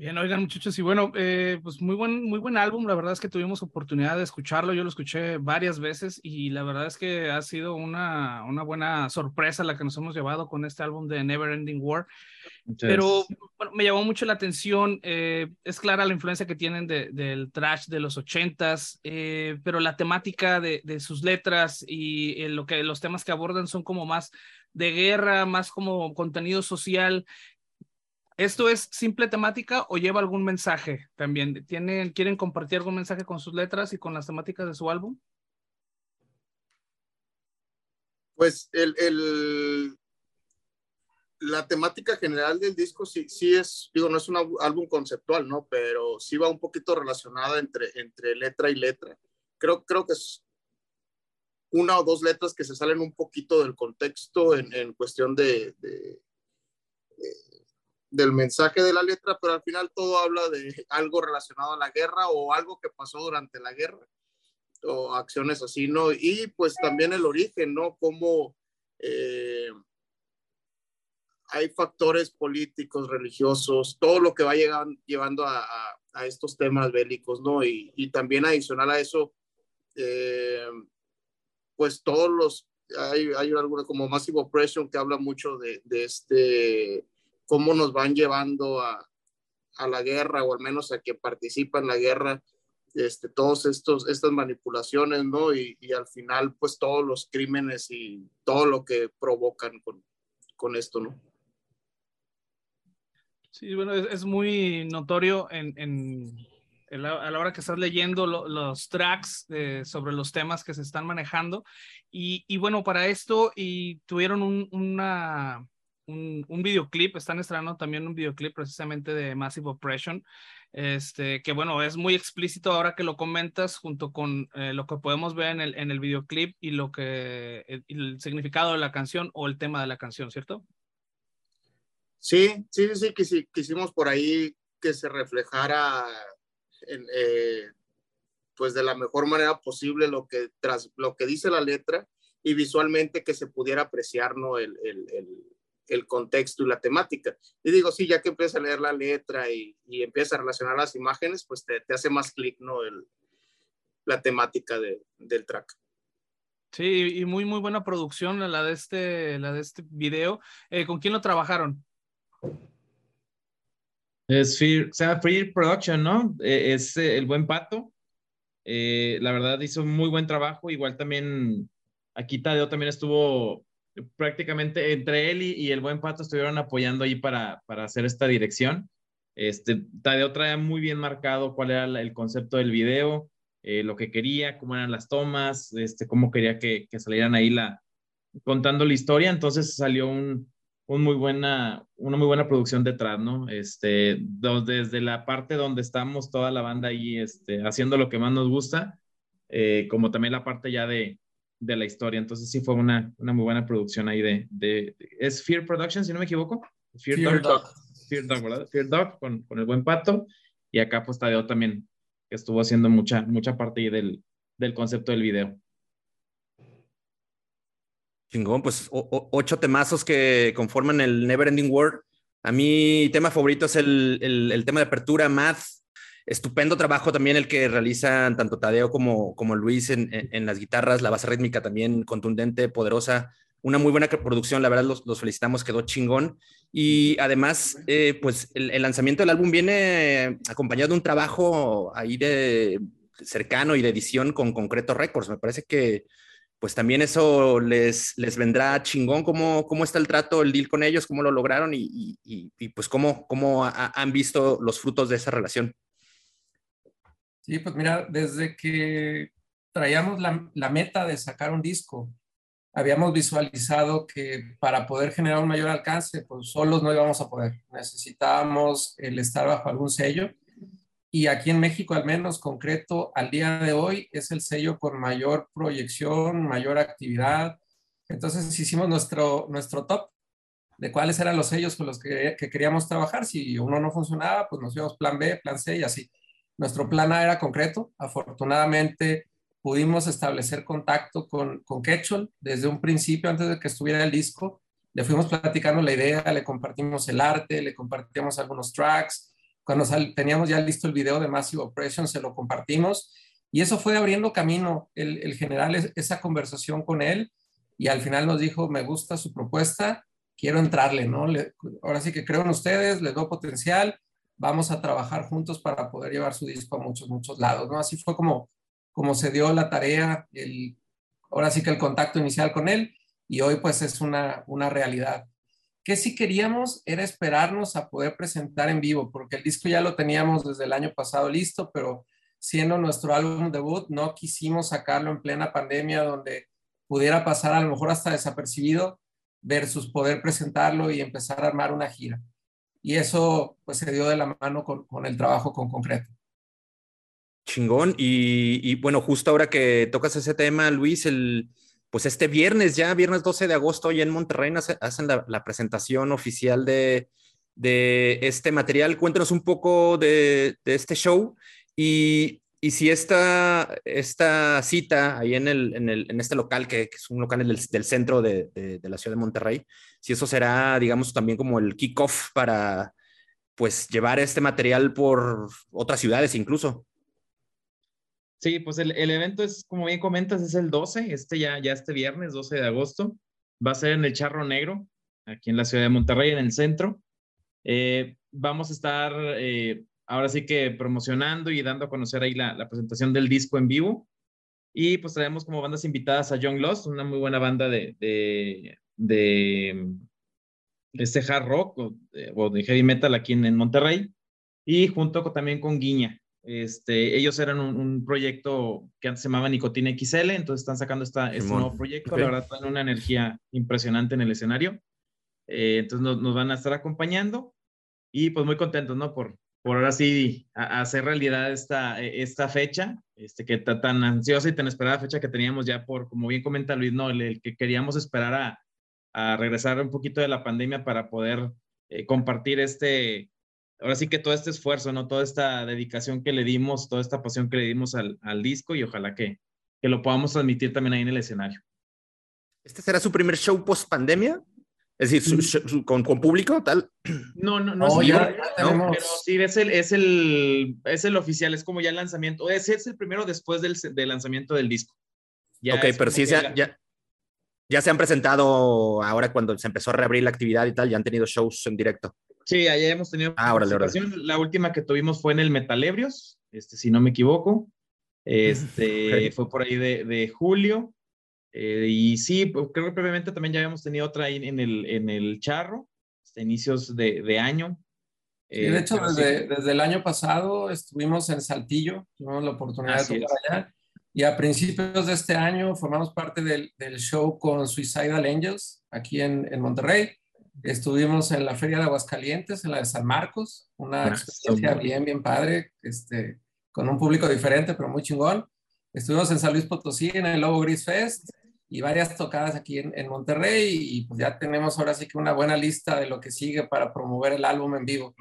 Bien, oigan muchachos, y bueno, eh, pues muy buen, muy buen álbum, la verdad es que tuvimos oportunidad de escucharlo, yo lo escuché varias veces y la verdad es que ha sido una, una buena sorpresa la que nos hemos llevado con este álbum de Never Ending War, pero bueno, me llamó mucho la atención, eh, es clara la influencia que tienen de, del trash de los ochentas, eh, pero la temática de, de sus letras y lo que los temas que abordan son como más de guerra, más como contenido social. ¿Esto es simple temática o lleva algún mensaje también? ¿Tienen, ¿Quieren compartir algún mensaje con sus letras y con las temáticas de su álbum? Pues el, el, la temática general del disco sí, sí es, digo, no es un álbum conceptual, ¿no? Pero sí va un poquito relacionada entre, entre letra y letra. Creo, creo que es una o dos letras que se salen un poquito del contexto en, en cuestión de, de, de del mensaje de la letra, pero al final todo habla de algo relacionado a la guerra o algo que pasó durante la guerra o acciones así, ¿no? Y pues también el origen, ¿no? Cómo eh, hay factores políticos, religiosos, todo lo que va llegan, llevando a, a, a, estos temas bélicos, ¿no? Y, y también adicional a eso, eh, pues todos los, hay, hay alguna como Massive Oppression que habla mucho de, de este cómo nos van llevando a, a, la guerra o al menos a que participa en la guerra, este, todos estos, estas manipulaciones, ¿no? Y, y, al final, pues todos los crímenes y todo lo que provocan con, con esto, ¿no? Sí, bueno, es, es muy notorio en, en, en la, a la hora que estás leyendo lo, los tracks eh, sobre los temas que se están manejando. Y, y bueno, para esto, y tuvieron un, una un, un, videoclip, están estrenando también un videoclip precisamente de Massive Oppression, este, que bueno, es muy explícito ahora que lo comentas junto con eh, lo que podemos ver en el, en el videoclip y lo que, el, el, significado de la canción o el tema de la canción, ¿cierto? Sí, sí, sí, sí, quisimos por ahí que se reflejara en, eh, pues de la mejor manera posible lo que, tras, lo que dice la letra y visualmente que se pudiera apreciar ¿no? el el contexto y la temática. Y digo, sí, ya que empieza a leer la letra y, y empieza a relacionar las imágenes, pues te, te hace más clic, ¿no? El, la temática de, del track. Sí, y muy, muy buena producción la de este, la de este video. Eh, ¿Con quién lo trabajaron? Es Fear, o sea, Free Production, ¿no? Eh, es eh, el buen pato. Eh, la verdad hizo muy buen trabajo. Igual también aquí Tadeo también estuvo prácticamente entre él y, el buen Pato estuvieron apoyando ahí para, para hacer esta dirección. Este, Tadeo trae muy bien marcado cuál era el concepto del video, eh, lo que quería, cómo eran las tomas, este, cómo quería que, que, salieran ahí la, contando la historia. Entonces salió un, un muy buena, una muy buena producción detrás, ¿no? Este, desde la parte donde estamos toda la banda ahí este, haciendo lo que más nos gusta, eh, como también la parte ya de, de la historia. Entonces sí fue una, una muy buena producción ahí de, de, de, ¿Es Fear Production, si no me equivoco? Fear, Fear Dog. Dog. Fear Dog, ¿verdad? Fear Dog con, con, el buen pato. Y acá pues Tadeo también, que estuvo haciendo mucha, mucha parte ahí del, del concepto del video. Chingón, pues o, o, ocho temazos que conforman el Never Ending World. A mi tema favorito es el, el, el tema de apertura, Math, estupendo trabajo también el que realizan tanto Tadeo como, como Luis en, en, las guitarras, la base rítmica también contundente, poderosa, una muy buena producción, la verdad los, los felicitamos, quedó chingón. Y además, eh, pues el, lanzamiento del álbum viene acompañado de un trabajo ahí de cercano y de edición con Concreto Records. Me parece que pues también eso les, les vendrá chingón, cómo, cómo está el trato, el deal con ellos, cómo lo lograron y, y, y pues cómo, cómo ha, han visto los frutos de esa relación. Sí, pues mira, desde que traíamos la, la, meta de sacar un disco, habíamos visualizado que para poder generar un mayor alcance, pues solos no íbamos a poder. Necesitábamos el estar bajo algún sello. Y aquí en México, al menos concreto, al día de hoy, es el sello con mayor proyección, mayor actividad. Entonces hicimos nuestro, nuestro top de cuáles eran los sellos con los que, que queríamos trabajar. Si uno no funcionaba, pues nos íbamos plan B, plan C y así. Nuestro plan A era concreto. Afortunadamente, pudimos establecer contacto con, con desde un principio, antes de que estuviera el disco. Le fuimos platicando la idea, le compartimos el arte, le compartimos algunos tracks. Cuando teníamos ya listo el video de Massive Operation, se lo compartimos. Y eso fue abriendo camino, el, general, esa conversación con él. Y al final nos dijo, me gusta su propuesta, quiero entrarle, ¿no? ahora sí que creo en ustedes, les doy potencial, vamos a trabajar juntos para poder llevar su disco a muchos, muchos lados, ¿no? Así fue como, como se dio la tarea, el, ahora sí que el contacto inicial con él y hoy pues es una, una realidad. Que si queríamos era esperarnos a poder presentar en vivo, porque el disco ya lo teníamos desde el año pasado listo, pero siendo nuestro álbum debut, no quisimos sacarlo en plena pandemia donde pudiera pasar a lo mejor hasta desapercibido versus poder presentarlo y empezar a armar una gira. Y eso pues se dio de la mano con, con el trabajo con concreto. Chingón. Y, y, bueno, justo ahora que tocas ese tema, Luis, el, pues este viernes, ya viernes 12 de agosto, ya en Monterrey hacen la, la presentación oficial de, de, este material. Cuéntanos un poco de, de este show y y si esta, esta cita ahí en, el, en, el, en este local, que, es un local del, del centro de, la ciudad de Monterrey, si eso será, digamos, también como el kickoff para, pues, llevar este material por otras ciudades incluso. Sí, pues el, el, evento es, como bien comentas, es el 12, este ya, ya este viernes, 12 de agosto. Va a ser en el Charro Negro, aquí en la ciudad de Monterrey, en el centro. Eh, vamos a estar eh, ahora sí que promocionando y dando a conocer ahí la, la, presentación del disco en vivo. Y pues traemos como bandas invitadas a Young Lost, una muy buena banda de, de, de, este hard rock o de, o de, heavy metal aquí en, en Monterrey. Y junto con, también con Guiña. Este, ellos eran un, un, proyecto que antes se llamaba Nicotina XL, entonces están sacando esta, este nuevo proyecto. Okay. La verdad, tienen una energía impresionante en el escenario. Eh, entonces nos, nos, van a estar acompañando y pues muy contentos, ¿no? Por, por ahora sí hacer realidad esta, esta fecha, este, que está tan ansiosa y tan esperada fecha que teníamos ya por, como bien comenta Luis, ¿no? el, el que queríamos esperar a, a, regresar un poquito de la pandemia para poder eh, compartir este, ahora sí que todo este esfuerzo, ¿no? Toda esta dedicación que le dimos, toda esta pasión que le dimos al, al disco y ojalá que, que lo podamos transmitir también ahí en el escenario. ¿Este será su primer show post pandemia? Es decir, su, su, con, con, público, tal. No, no, no, oh, es ya, ya no, pero sí, es el, es, el, es el oficial, es como ya el lanzamiento, es, es el primero después del, del lanzamiento del disco. Ya ok, pero sí, ya, ya, ya, se han presentado ahora cuando se empezó a reabrir la actividad y tal, ya han tenido shows en directo. Sí, ya hemos tenido. Ah, órale, órale. La última que tuvimos fue en el Metalebrios, este, si no me equivoco. Este, okay. Fue por ahí de, de julio. Eh, y sí, pues, creo que previamente también ya habíamos tenido otra ahí en el, en el charro, hasta inicios de, de año. Sí, de hecho, desde, sí. desde, el año pasado estuvimos en Saltillo, tuvimos la oportunidad Así de tocar es. allá. Y a principios de este año formamos parte del, del show con Suicidal Angels aquí en, en, Monterrey. Estuvimos en la Feria de Aguascalientes, en la de San Marcos, una ah, experiencia bien, bien padre, este, con un público diferente, pero muy chingón. Estuvimos en San Luis Potosí, en el Lobo Gris Fest, y varias tocadas aquí en, en, Monterrey y pues ya tenemos ahora sí que una buena lista de lo que sigue para promover el álbum en vivo.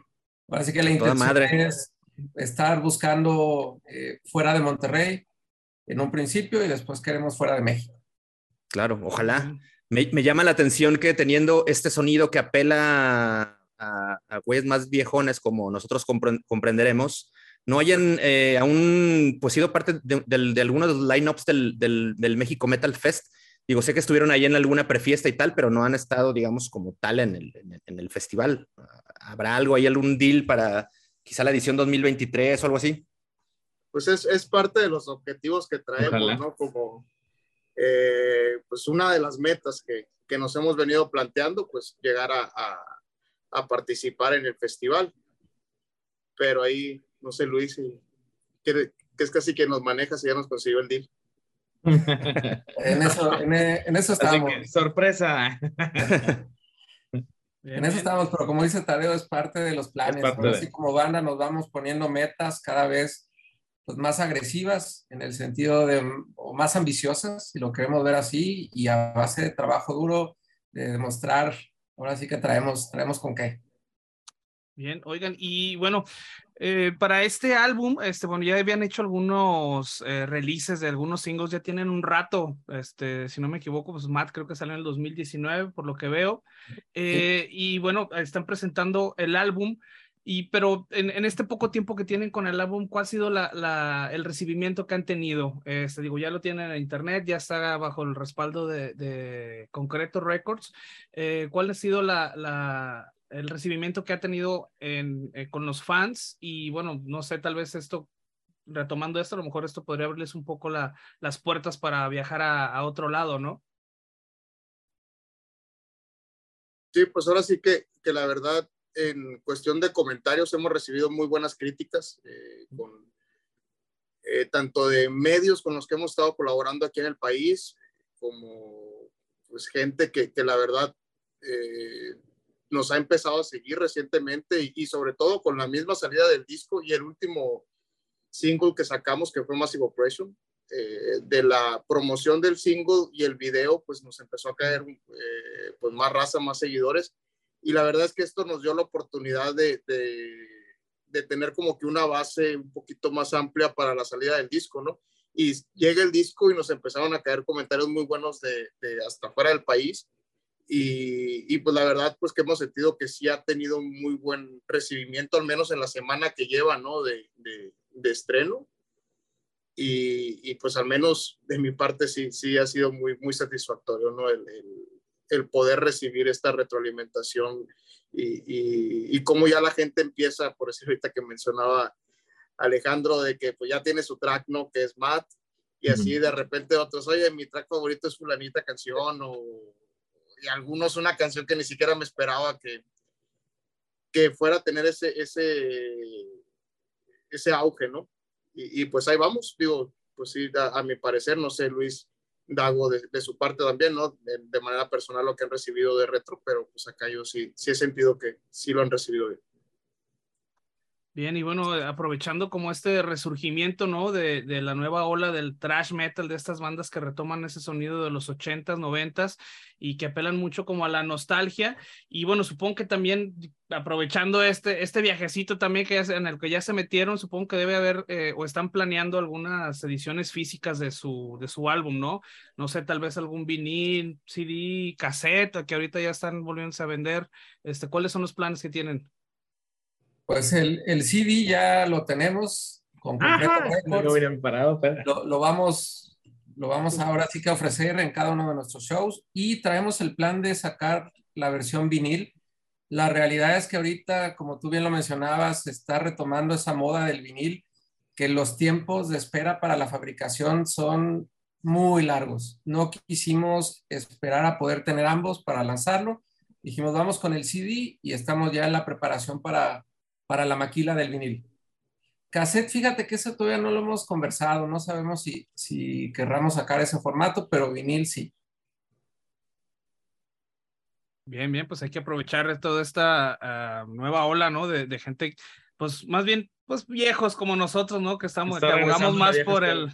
Ahora sí que la intención madre. es estar buscando eh, fuera de Monterrey en un principio y después queremos fuera de México. Claro, ojalá. Me, me llama la atención que teniendo este sonido que apela a, a güeyes más viejones como nosotros comprenderemos, no hayan eh, aún pues sido parte de, de, de algunos de los lineups del, del, del, México Metal Fest. Digo, sé que estuvieron ahí en alguna prefiesta y tal, pero no han estado, digamos, como tal en el, en, en el festival. ¿Habrá algo ahí, algún deal para quizá la edición 2023 o algo así? Pues es, es parte de los objetivos que traemos, Ojalá. ¿no? Como eh, pues una de las metas que, que, nos hemos venido planteando, pues llegar a, a, a participar en el festival. Pero ahí no sé, Luis, que, que es casi que nos maneja si ya nos consiguió el deal. en, eso, en, en eso estamos. Que, sorpresa. en eso estamos, pero como dice Tadeo, es parte de los planes. Así como banda nos vamos poniendo metas cada vez pues, más agresivas, en el sentido de, o más ambiciosas, si lo queremos ver así, y a base de trabajo duro, de demostrar, ahora sí que traemos, traemos con qué. Bien, oigan, y bueno, eh, para este álbum, este, bueno, ya habían hecho algunos eh, releases de algunos singles, ya tienen un rato, este, si no me equivoco, pues Matt creo que salió en el 2019, por lo que veo, eh, y bueno, están presentando el álbum, y pero en, este poco tiempo que tienen con el álbum, ¿cuál ha sido la, el recibimiento que han tenido? Este, digo, ya lo tienen en internet, ya está bajo el respaldo de, de Concreto Records, ¿cuál ha sido la el recibimiento que ha tenido en, eh, con los fans y bueno, no sé, tal vez esto, retomando esto, a lo mejor esto podría abrirles un poco la, las puertas para viajar a, a, otro lado, ¿no? Sí, pues ahora sí que, que la verdad, en cuestión de comentarios hemos recibido muy buenas críticas, eh, con, eh, tanto de medios con los que hemos estado colaborando aquí en el país, como pues gente que, que la verdad eh, nos ha empezado a seguir recientemente y, sobre todo con la misma salida del disco y el último single que sacamos que fue Massive Operation. Eh, de la promoción del single y el video, pues nos empezó a caer eh, pues más raza, más seguidores. Y la verdad es que esto nos dio la oportunidad de, de, tener como que una base un poquito más amplia para la salida del disco, ¿no? Y llega el disco y nos empezaron a caer comentarios muy buenos de hasta fuera del país y, y, pues la verdad, pues que hemos sentido que sí ha tenido un muy buen recibimiento, al menos en la semana que lleva, ¿no? De, de, de estreno. Y, y, pues al menos de mi parte sí, sí ha sido muy, muy satisfactorio, ¿no? El, el, el poder recibir esta retroalimentación y, y, cómo ya la gente empieza, por decir ahorita que mencionaba Alejandro, de que pues ya tiene su track, ¿no? Que es Matt. Y así de repente otros, oye, mi track favorito es fulanita canción o y algunos una canción que ni siquiera me esperaba que, que fuera a tener ese, ese, ese auge, ¿no? Y, pues ahí vamos, digo, pues sí, a, mi parecer, no sé, Luis Dago de, su parte también, ¿no? De, de, manera personal lo que han recibido de retro, pero pues acá yo sí, sí he sentido que sí lo han recibido bien. Bien, y bueno, aprovechando como este resurgimiento, ¿no? De, de, la nueva ola del thrash metal, de estas bandas que retoman ese sonido de los ochentas, noventas y que apelan mucho como a la nostalgia. Y bueno, supongo que también aprovechando este, este viajecito también que en el que ya se metieron, supongo que debe haber eh, o están planeando algunas ediciones físicas de su, de su álbum, ¿no? No sé, tal vez algún vinil, CD, cassette, que ahorita ya están volviéndose a vender. Este, ¿Cuáles son los planes que tienen? Pues el, el CD ya lo tenemos con no parado, lo, lo, vamos, lo vamos ahora sí que a ofrecer en cada uno de nuestros shows y traemos el plan de sacar la versión vinil. La realidad es que ahorita, como tú bien lo mencionabas, se está retomando esa moda del vinil, que los tiempos de espera para la fabricación son muy largos. No quisimos esperar a poder tener ambos para lanzarlo. Dijimos, vamos con el CD y estamos ya en la preparación para, para la maquila del vinil. Cassette, fíjate que eso todavía no lo hemos conversado, no sabemos si, si querramos sacar ese formato, pero vinil sí. Bien, bien, pues hay que aprovechar toda esta uh, nueva ola, ¿no? De, de, gente, pues más bien, pues viejos como nosotros, ¿no? Que estamos, que abogamos más por el,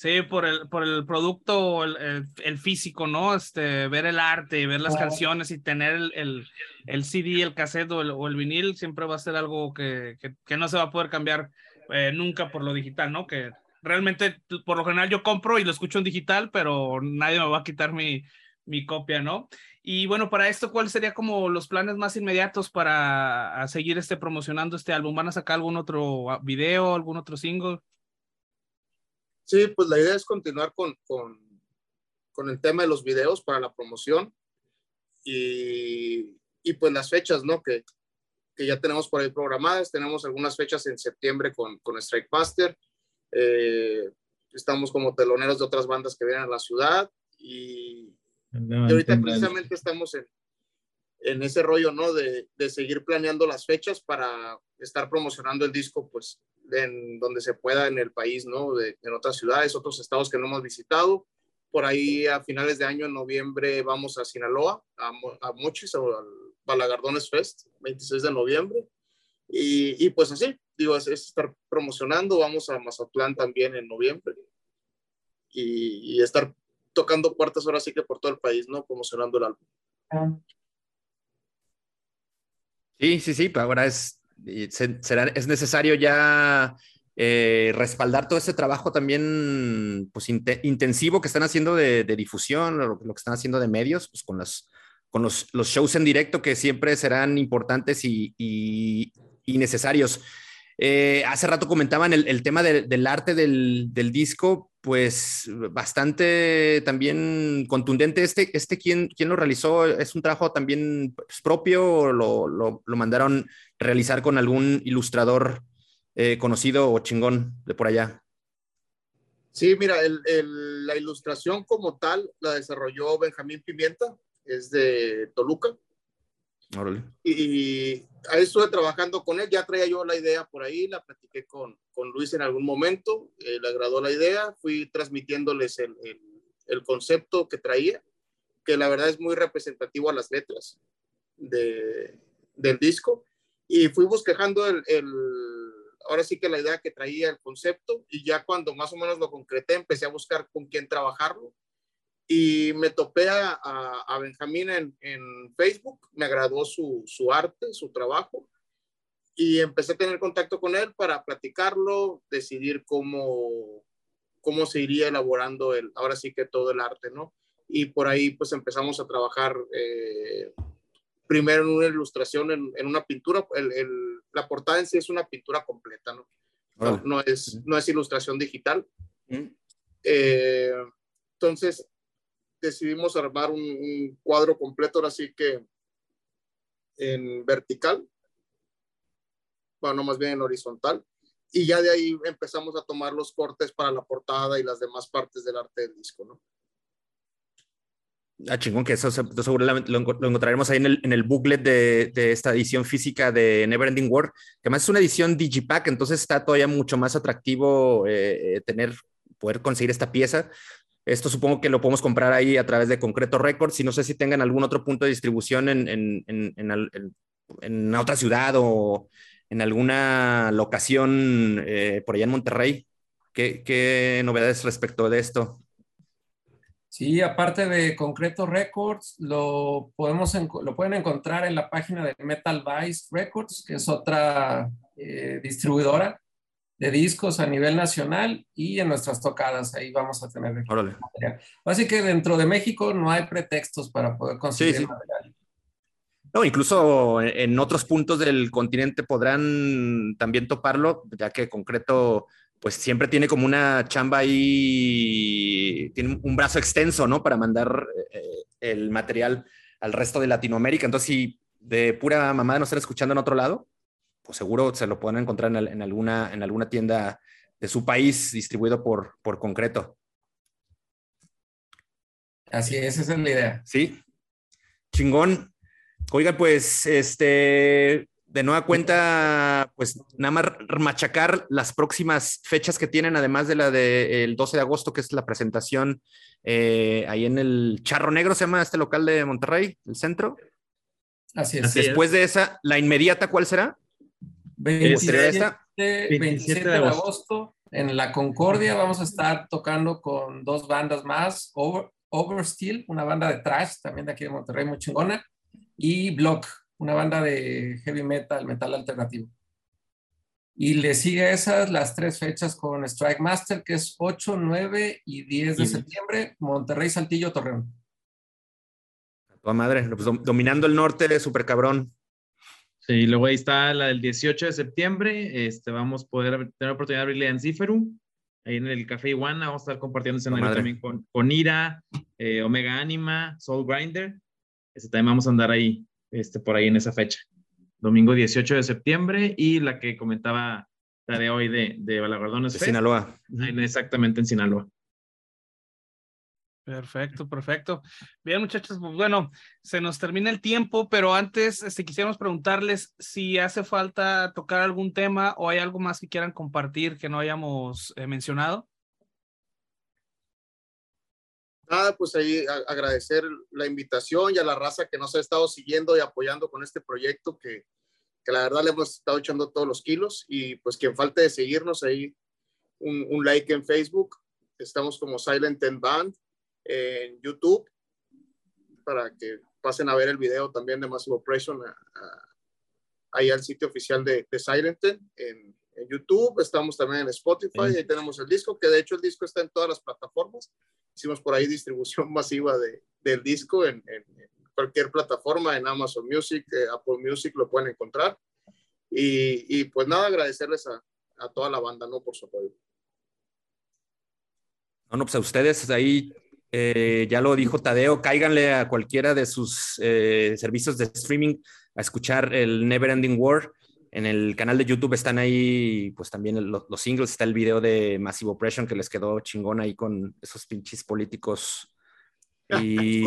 Sí, por el, por el producto, el, el, el, físico, ¿no? Este, ver el arte, ver las canciones y tener el, el, CD, el cassette o el, o vinil siempre va a ser algo que, que, que no se va a poder cambiar eh, nunca por lo digital, ¿no? Que realmente, por lo general, yo compro y lo escucho en digital, pero nadie me va a quitar mi, mi copia, ¿no? Y bueno, para esto, ¿cuáles serían como los planes más inmediatos para seguir este, promocionando este álbum? ¿Van a sacar algún otro video, algún otro single? Sí, pues la idea es continuar con, con, con, el tema de los videos para la promoción y, y pues las fechas, ¿no? Que, que, ya tenemos por ahí programadas. Tenemos algunas fechas en septiembre con, con Strike Buster. Eh, estamos como teloneros de otras bandas que vienen a la ciudad y, no, y ahorita precisamente estamos en, en ese rollo, ¿no? De, de, seguir planeando las fechas para estar promocionando el disco, pues en donde se pueda en el país, ¿no? De, en otras ciudades, otros estados que no hemos visitado. Por ahí a finales de año, en noviembre, vamos a Sinaloa, a, a Mochis, al Balagardones Fest, 26 de noviembre. Y, y pues así, digo, es, es, estar promocionando. Vamos a Mazatlán también en noviembre. Y, estar tocando puertas ahora sí que por todo el país, ¿no? Promocionando el álbum. Sí, sí, sí, ahora es será, es necesario ya eh, respaldar todo ese trabajo también pues, intensivo que están haciendo de, difusión, lo, que están haciendo de medios, pues con, las, con los, los, shows en directo que siempre serán importantes y, y, necesarios. Eh, hace rato comentaban el, tema del arte del, disco, pues bastante también contundente. Este, este ¿quién, quién lo realizó? ¿Es un trabajo también pues, propio o lo, lo, mandaron realizar con algún ilustrador eh, conocido o chingón de por allá? Sí, mira, la ilustración como tal la desarrolló Benjamín Pimienta, es de Toluca. Órale. Y ahí estuve trabajando con él, ya traía yo la idea por ahí, la platiqué con, con Luis en algún momento, eh, le agradó la idea, fui transmitiéndoles el, el, el, concepto que traía, que la verdad es muy representativo a las letras de, del disco, y fui bosquejando el, el ahora sí que la idea que traía el concepto y ya cuando más o menos lo concreté empecé a buscar con quién trabajarlo y me topé a, a, Benjamín en, en, Facebook, me agradó su, su, arte, su trabajo y empecé a tener contacto con él para platicarlo, decidir cómo, cómo se iría elaborando el, ahora sí que todo el arte, ¿no? Y por ahí pues empezamos a trabajar eh, primero en una ilustración, en, en una pintura, el, el, la portada en sí es una pintura completa, ¿no? No, no es, no es ilustración digital. Eh, entonces decidimos armar un, un, cuadro completo, ahora sí que en vertical, bueno, más bien en horizontal, y ya de ahí empezamos a tomar los cortes para la portada y las demás partes del arte del disco, ¿no? Ah, chingón, que eso seguramente lo, encontraremos ahí en el, en el booklet de, de, esta edición física de Neverending World, que además es una edición Digipack, entonces está todavía mucho más atractivo eh, eh, tener, poder conseguir esta pieza. Esto supongo que lo podemos comprar ahí a través de Concreto Records y no sé si tengan algún otro punto de distribución en, en, en, en otra ciudad o en alguna locación eh, por allá en Monterrey. ¿Qué, ¿Qué novedades respecto de esto? Sí, aparte de Concreto Records, lo, podemos, lo pueden encontrar en la página de Metal Vice Records, que es otra eh, distribuidora de discos a nivel nacional y en nuestras tocadas, ahí vamos a tener Órale. material. Así que dentro de México no hay pretextos para poder conseguir sí, sí. material. No, incluso en otros puntos del continente podrán también toparlo, ya que Concreto pues siempre tiene como una chamba ahí, tiene un brazo extenso, ¿no? Para mandar eh, el material al resto de Latinoamérica. Entonces, si de pura mamada nos están escuchando en otro lado, pues seguro se lo pueden encontrar en, en, alguna, en alguna tienda de su país distribuido por, por concreto. Así es, esa es la idea. Sí, chingón. Oiga, pues, este, de nueva cuenta, pues nada más machacar las próximas fechas que tienen, además de la del de 12 de agosto, que es la presentación eh, ahí en el Charro Negro, se llama este local de Monterrey, el centro. Así es. Después de esa, la inmediata, ¿cuál será? 27, 27 de agosto. En la Concordia vamos a estar tocando con dos bandas más, Over, Oversteel, una banda de trash también de aquí de Monterrey, muy chingona, y Block, una banda de heavy metal, metal alternativo. Y le sigue esas las tres fechas con Strike Master, que es 8, 9 y 10 de septiembre, Monterrey, Saltillo, Torreón. A tu madre, pues, dominando el norte, súper cabrón. Sí, luego ahí está la del 18 de septiembre. Este, vamos a poder tener la oportunidad de abrirle en Ciferu, ahí en el Café Iguana. Vamos a estar compartiendo escenario también con, con Ira, eh, Omega Anima, Soul Grinder. Este, también vamos a andar ahí este, por ahí en esa fecha. Domingo 18 de septiembre y la que comentaba la de hoy de, de Balagardones. De Sinaloa. Exactamente, en Sinaloa. Perfecto, perfecto. Bien, muchachos, pues bueno, se nos termina el tiempo, pero antes este, quisiéramos preguntarles si hace falta tocar algún tema o hay algo más que quieran compartir que no hayamos eh, mencionado. nada, pues ahí agradecer la invitación y a la raza que nos ha estado siguiendo y apoyando con este proyecto que, que la verdad le hemos estado echando todos los kilos y pues quien falte de seguirnos ahí, un, un like en Facebook, estamos como Silent and Band en YouTube para que pasen a ver el video también de Massive Operation a, a, ahí al sitio oficial de, de Silent en, en, YouTube, estamos también en Spotify, ahí tenemos el disco, que de hecho el disco está en todas las plataformas. Hicimos por ahí distribución masiva de, del disco en, en, cualquier plataforma, en Amazon Music, eh, Apple Music, lo pueden encontrar. Y, y pues nada, agradecerles a, a, toda la banda, ¿no? Por su apoyo. No, no, pues a ustedes ahí eh, ya lo dijo Tadeo, cáiganle a cualquiera de sus eh, servicios de streaming a escuchar el Never Ending War. En el canal de YouTube están ahí, pues también los, los singles, está el video de Massive Oppression que les quedó chingón ahí con esos pinches políticos y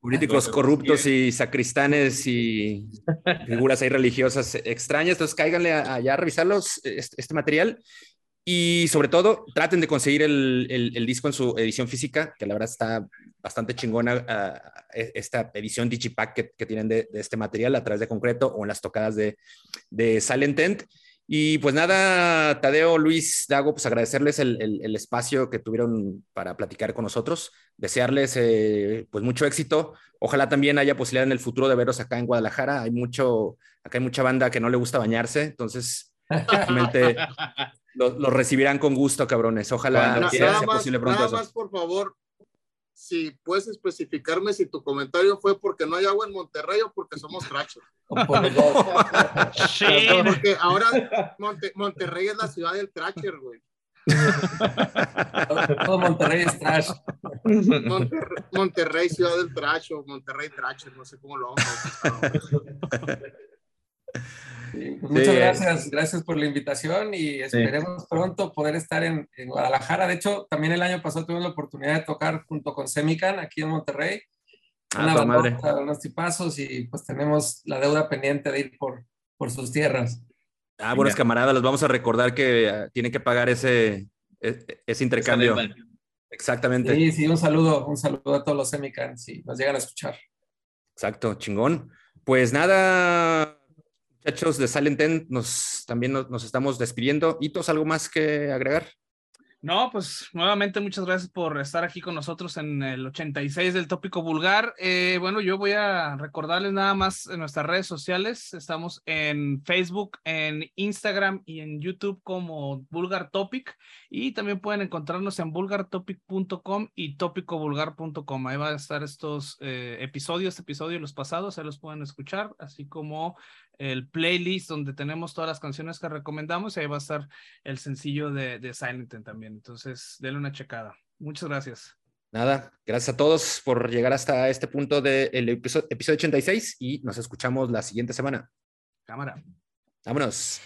políticos corruptos y sacristanes y figuras ahí religiosas extrañas. Entonces, cáiganle allá a revisarlos, este, este material. Y sobre todo, traten de conseguir el, el, el, disco en su edición física, que la verdad está bastante chingona uh, esta edición Digipack que, que tienen de, de, este material a través de concreto o en las tocadas de, de Silent Tent. Y pues nada, Tadeo, Luis, Dago, pues agradecerles el, el, el, espacio que tuvieron para platicar con nosotros, desearles eh, pues mucho éxito. Ojalá también haya posibilidad en el futuro de veros acá en Guadalajara. Hay mucho, acá hay mucha banda que no le gusta bañarse, entonces realmente lo, lo, recibirán con gusto, cabrones. Ojalá bueno, sea, más, posible pronto. Nada eso. más, por favor, si puedes especificarme si tu comentario fue porque no hay agua en Monterrey o porque somos trachos. sí. Porque ahora Monte, Monterrey es la ciudad del tracher, güey. Todo Monterrey es trash. Monterrey, Monterrey, ciudad del trash o Monterrey tracher, no sé cómo lo vamos a Sí, pues muchas sí. gracias, gracias por la invitación y esperemos sí. pronto poder estar en, en, Guadalajara. De hecho, también el año pasado tuvimos la oportunidad de tocar junto con Semican aquí en Monterrey. Ah, una madre. unos tipazos y pues tenemos la deuda pendiente de ir por, por sus tierras. Ah, buenos camaradas, les vamos a recordar que uh, tienen que pagar ese, ese, ese intercambio. Exactamente. Sí, sí, un saludo, un saludo a todos los Semicans si nos llegan a escuchar. Exacto, chingón. Pues nada, Muchachos de Silent End, nos, también nos, nos, estamos despidiendo. ¿Hitos algo más que agregar? No, pues nuevamente muchas gracias por estar aquí con nosotros en el 86 del tópico vulgar. Eh, bueno, yo voy a recordarles nada más en nuestras redes sociales. Estamos en Facebook, en Instagram y en YouTube como Vulgar Topic. Y también pueden encontrarnos en vulgartopic.com y topicovulgar.com. Ahí van a estar estos eh, episodios, los pasados, ahí los pueden escuchar, así como el playlist donde tenemos todas las canciones que recomendamos y ahí va a estar el sencillo de, de Silent también. Entonces, denle una checada. Muchas gracias. Nada, gracias a todos por llegar hasta este punto del episodio, episodio 86 y nos escuchamos la siguiente semana. Cámara. Vámonos.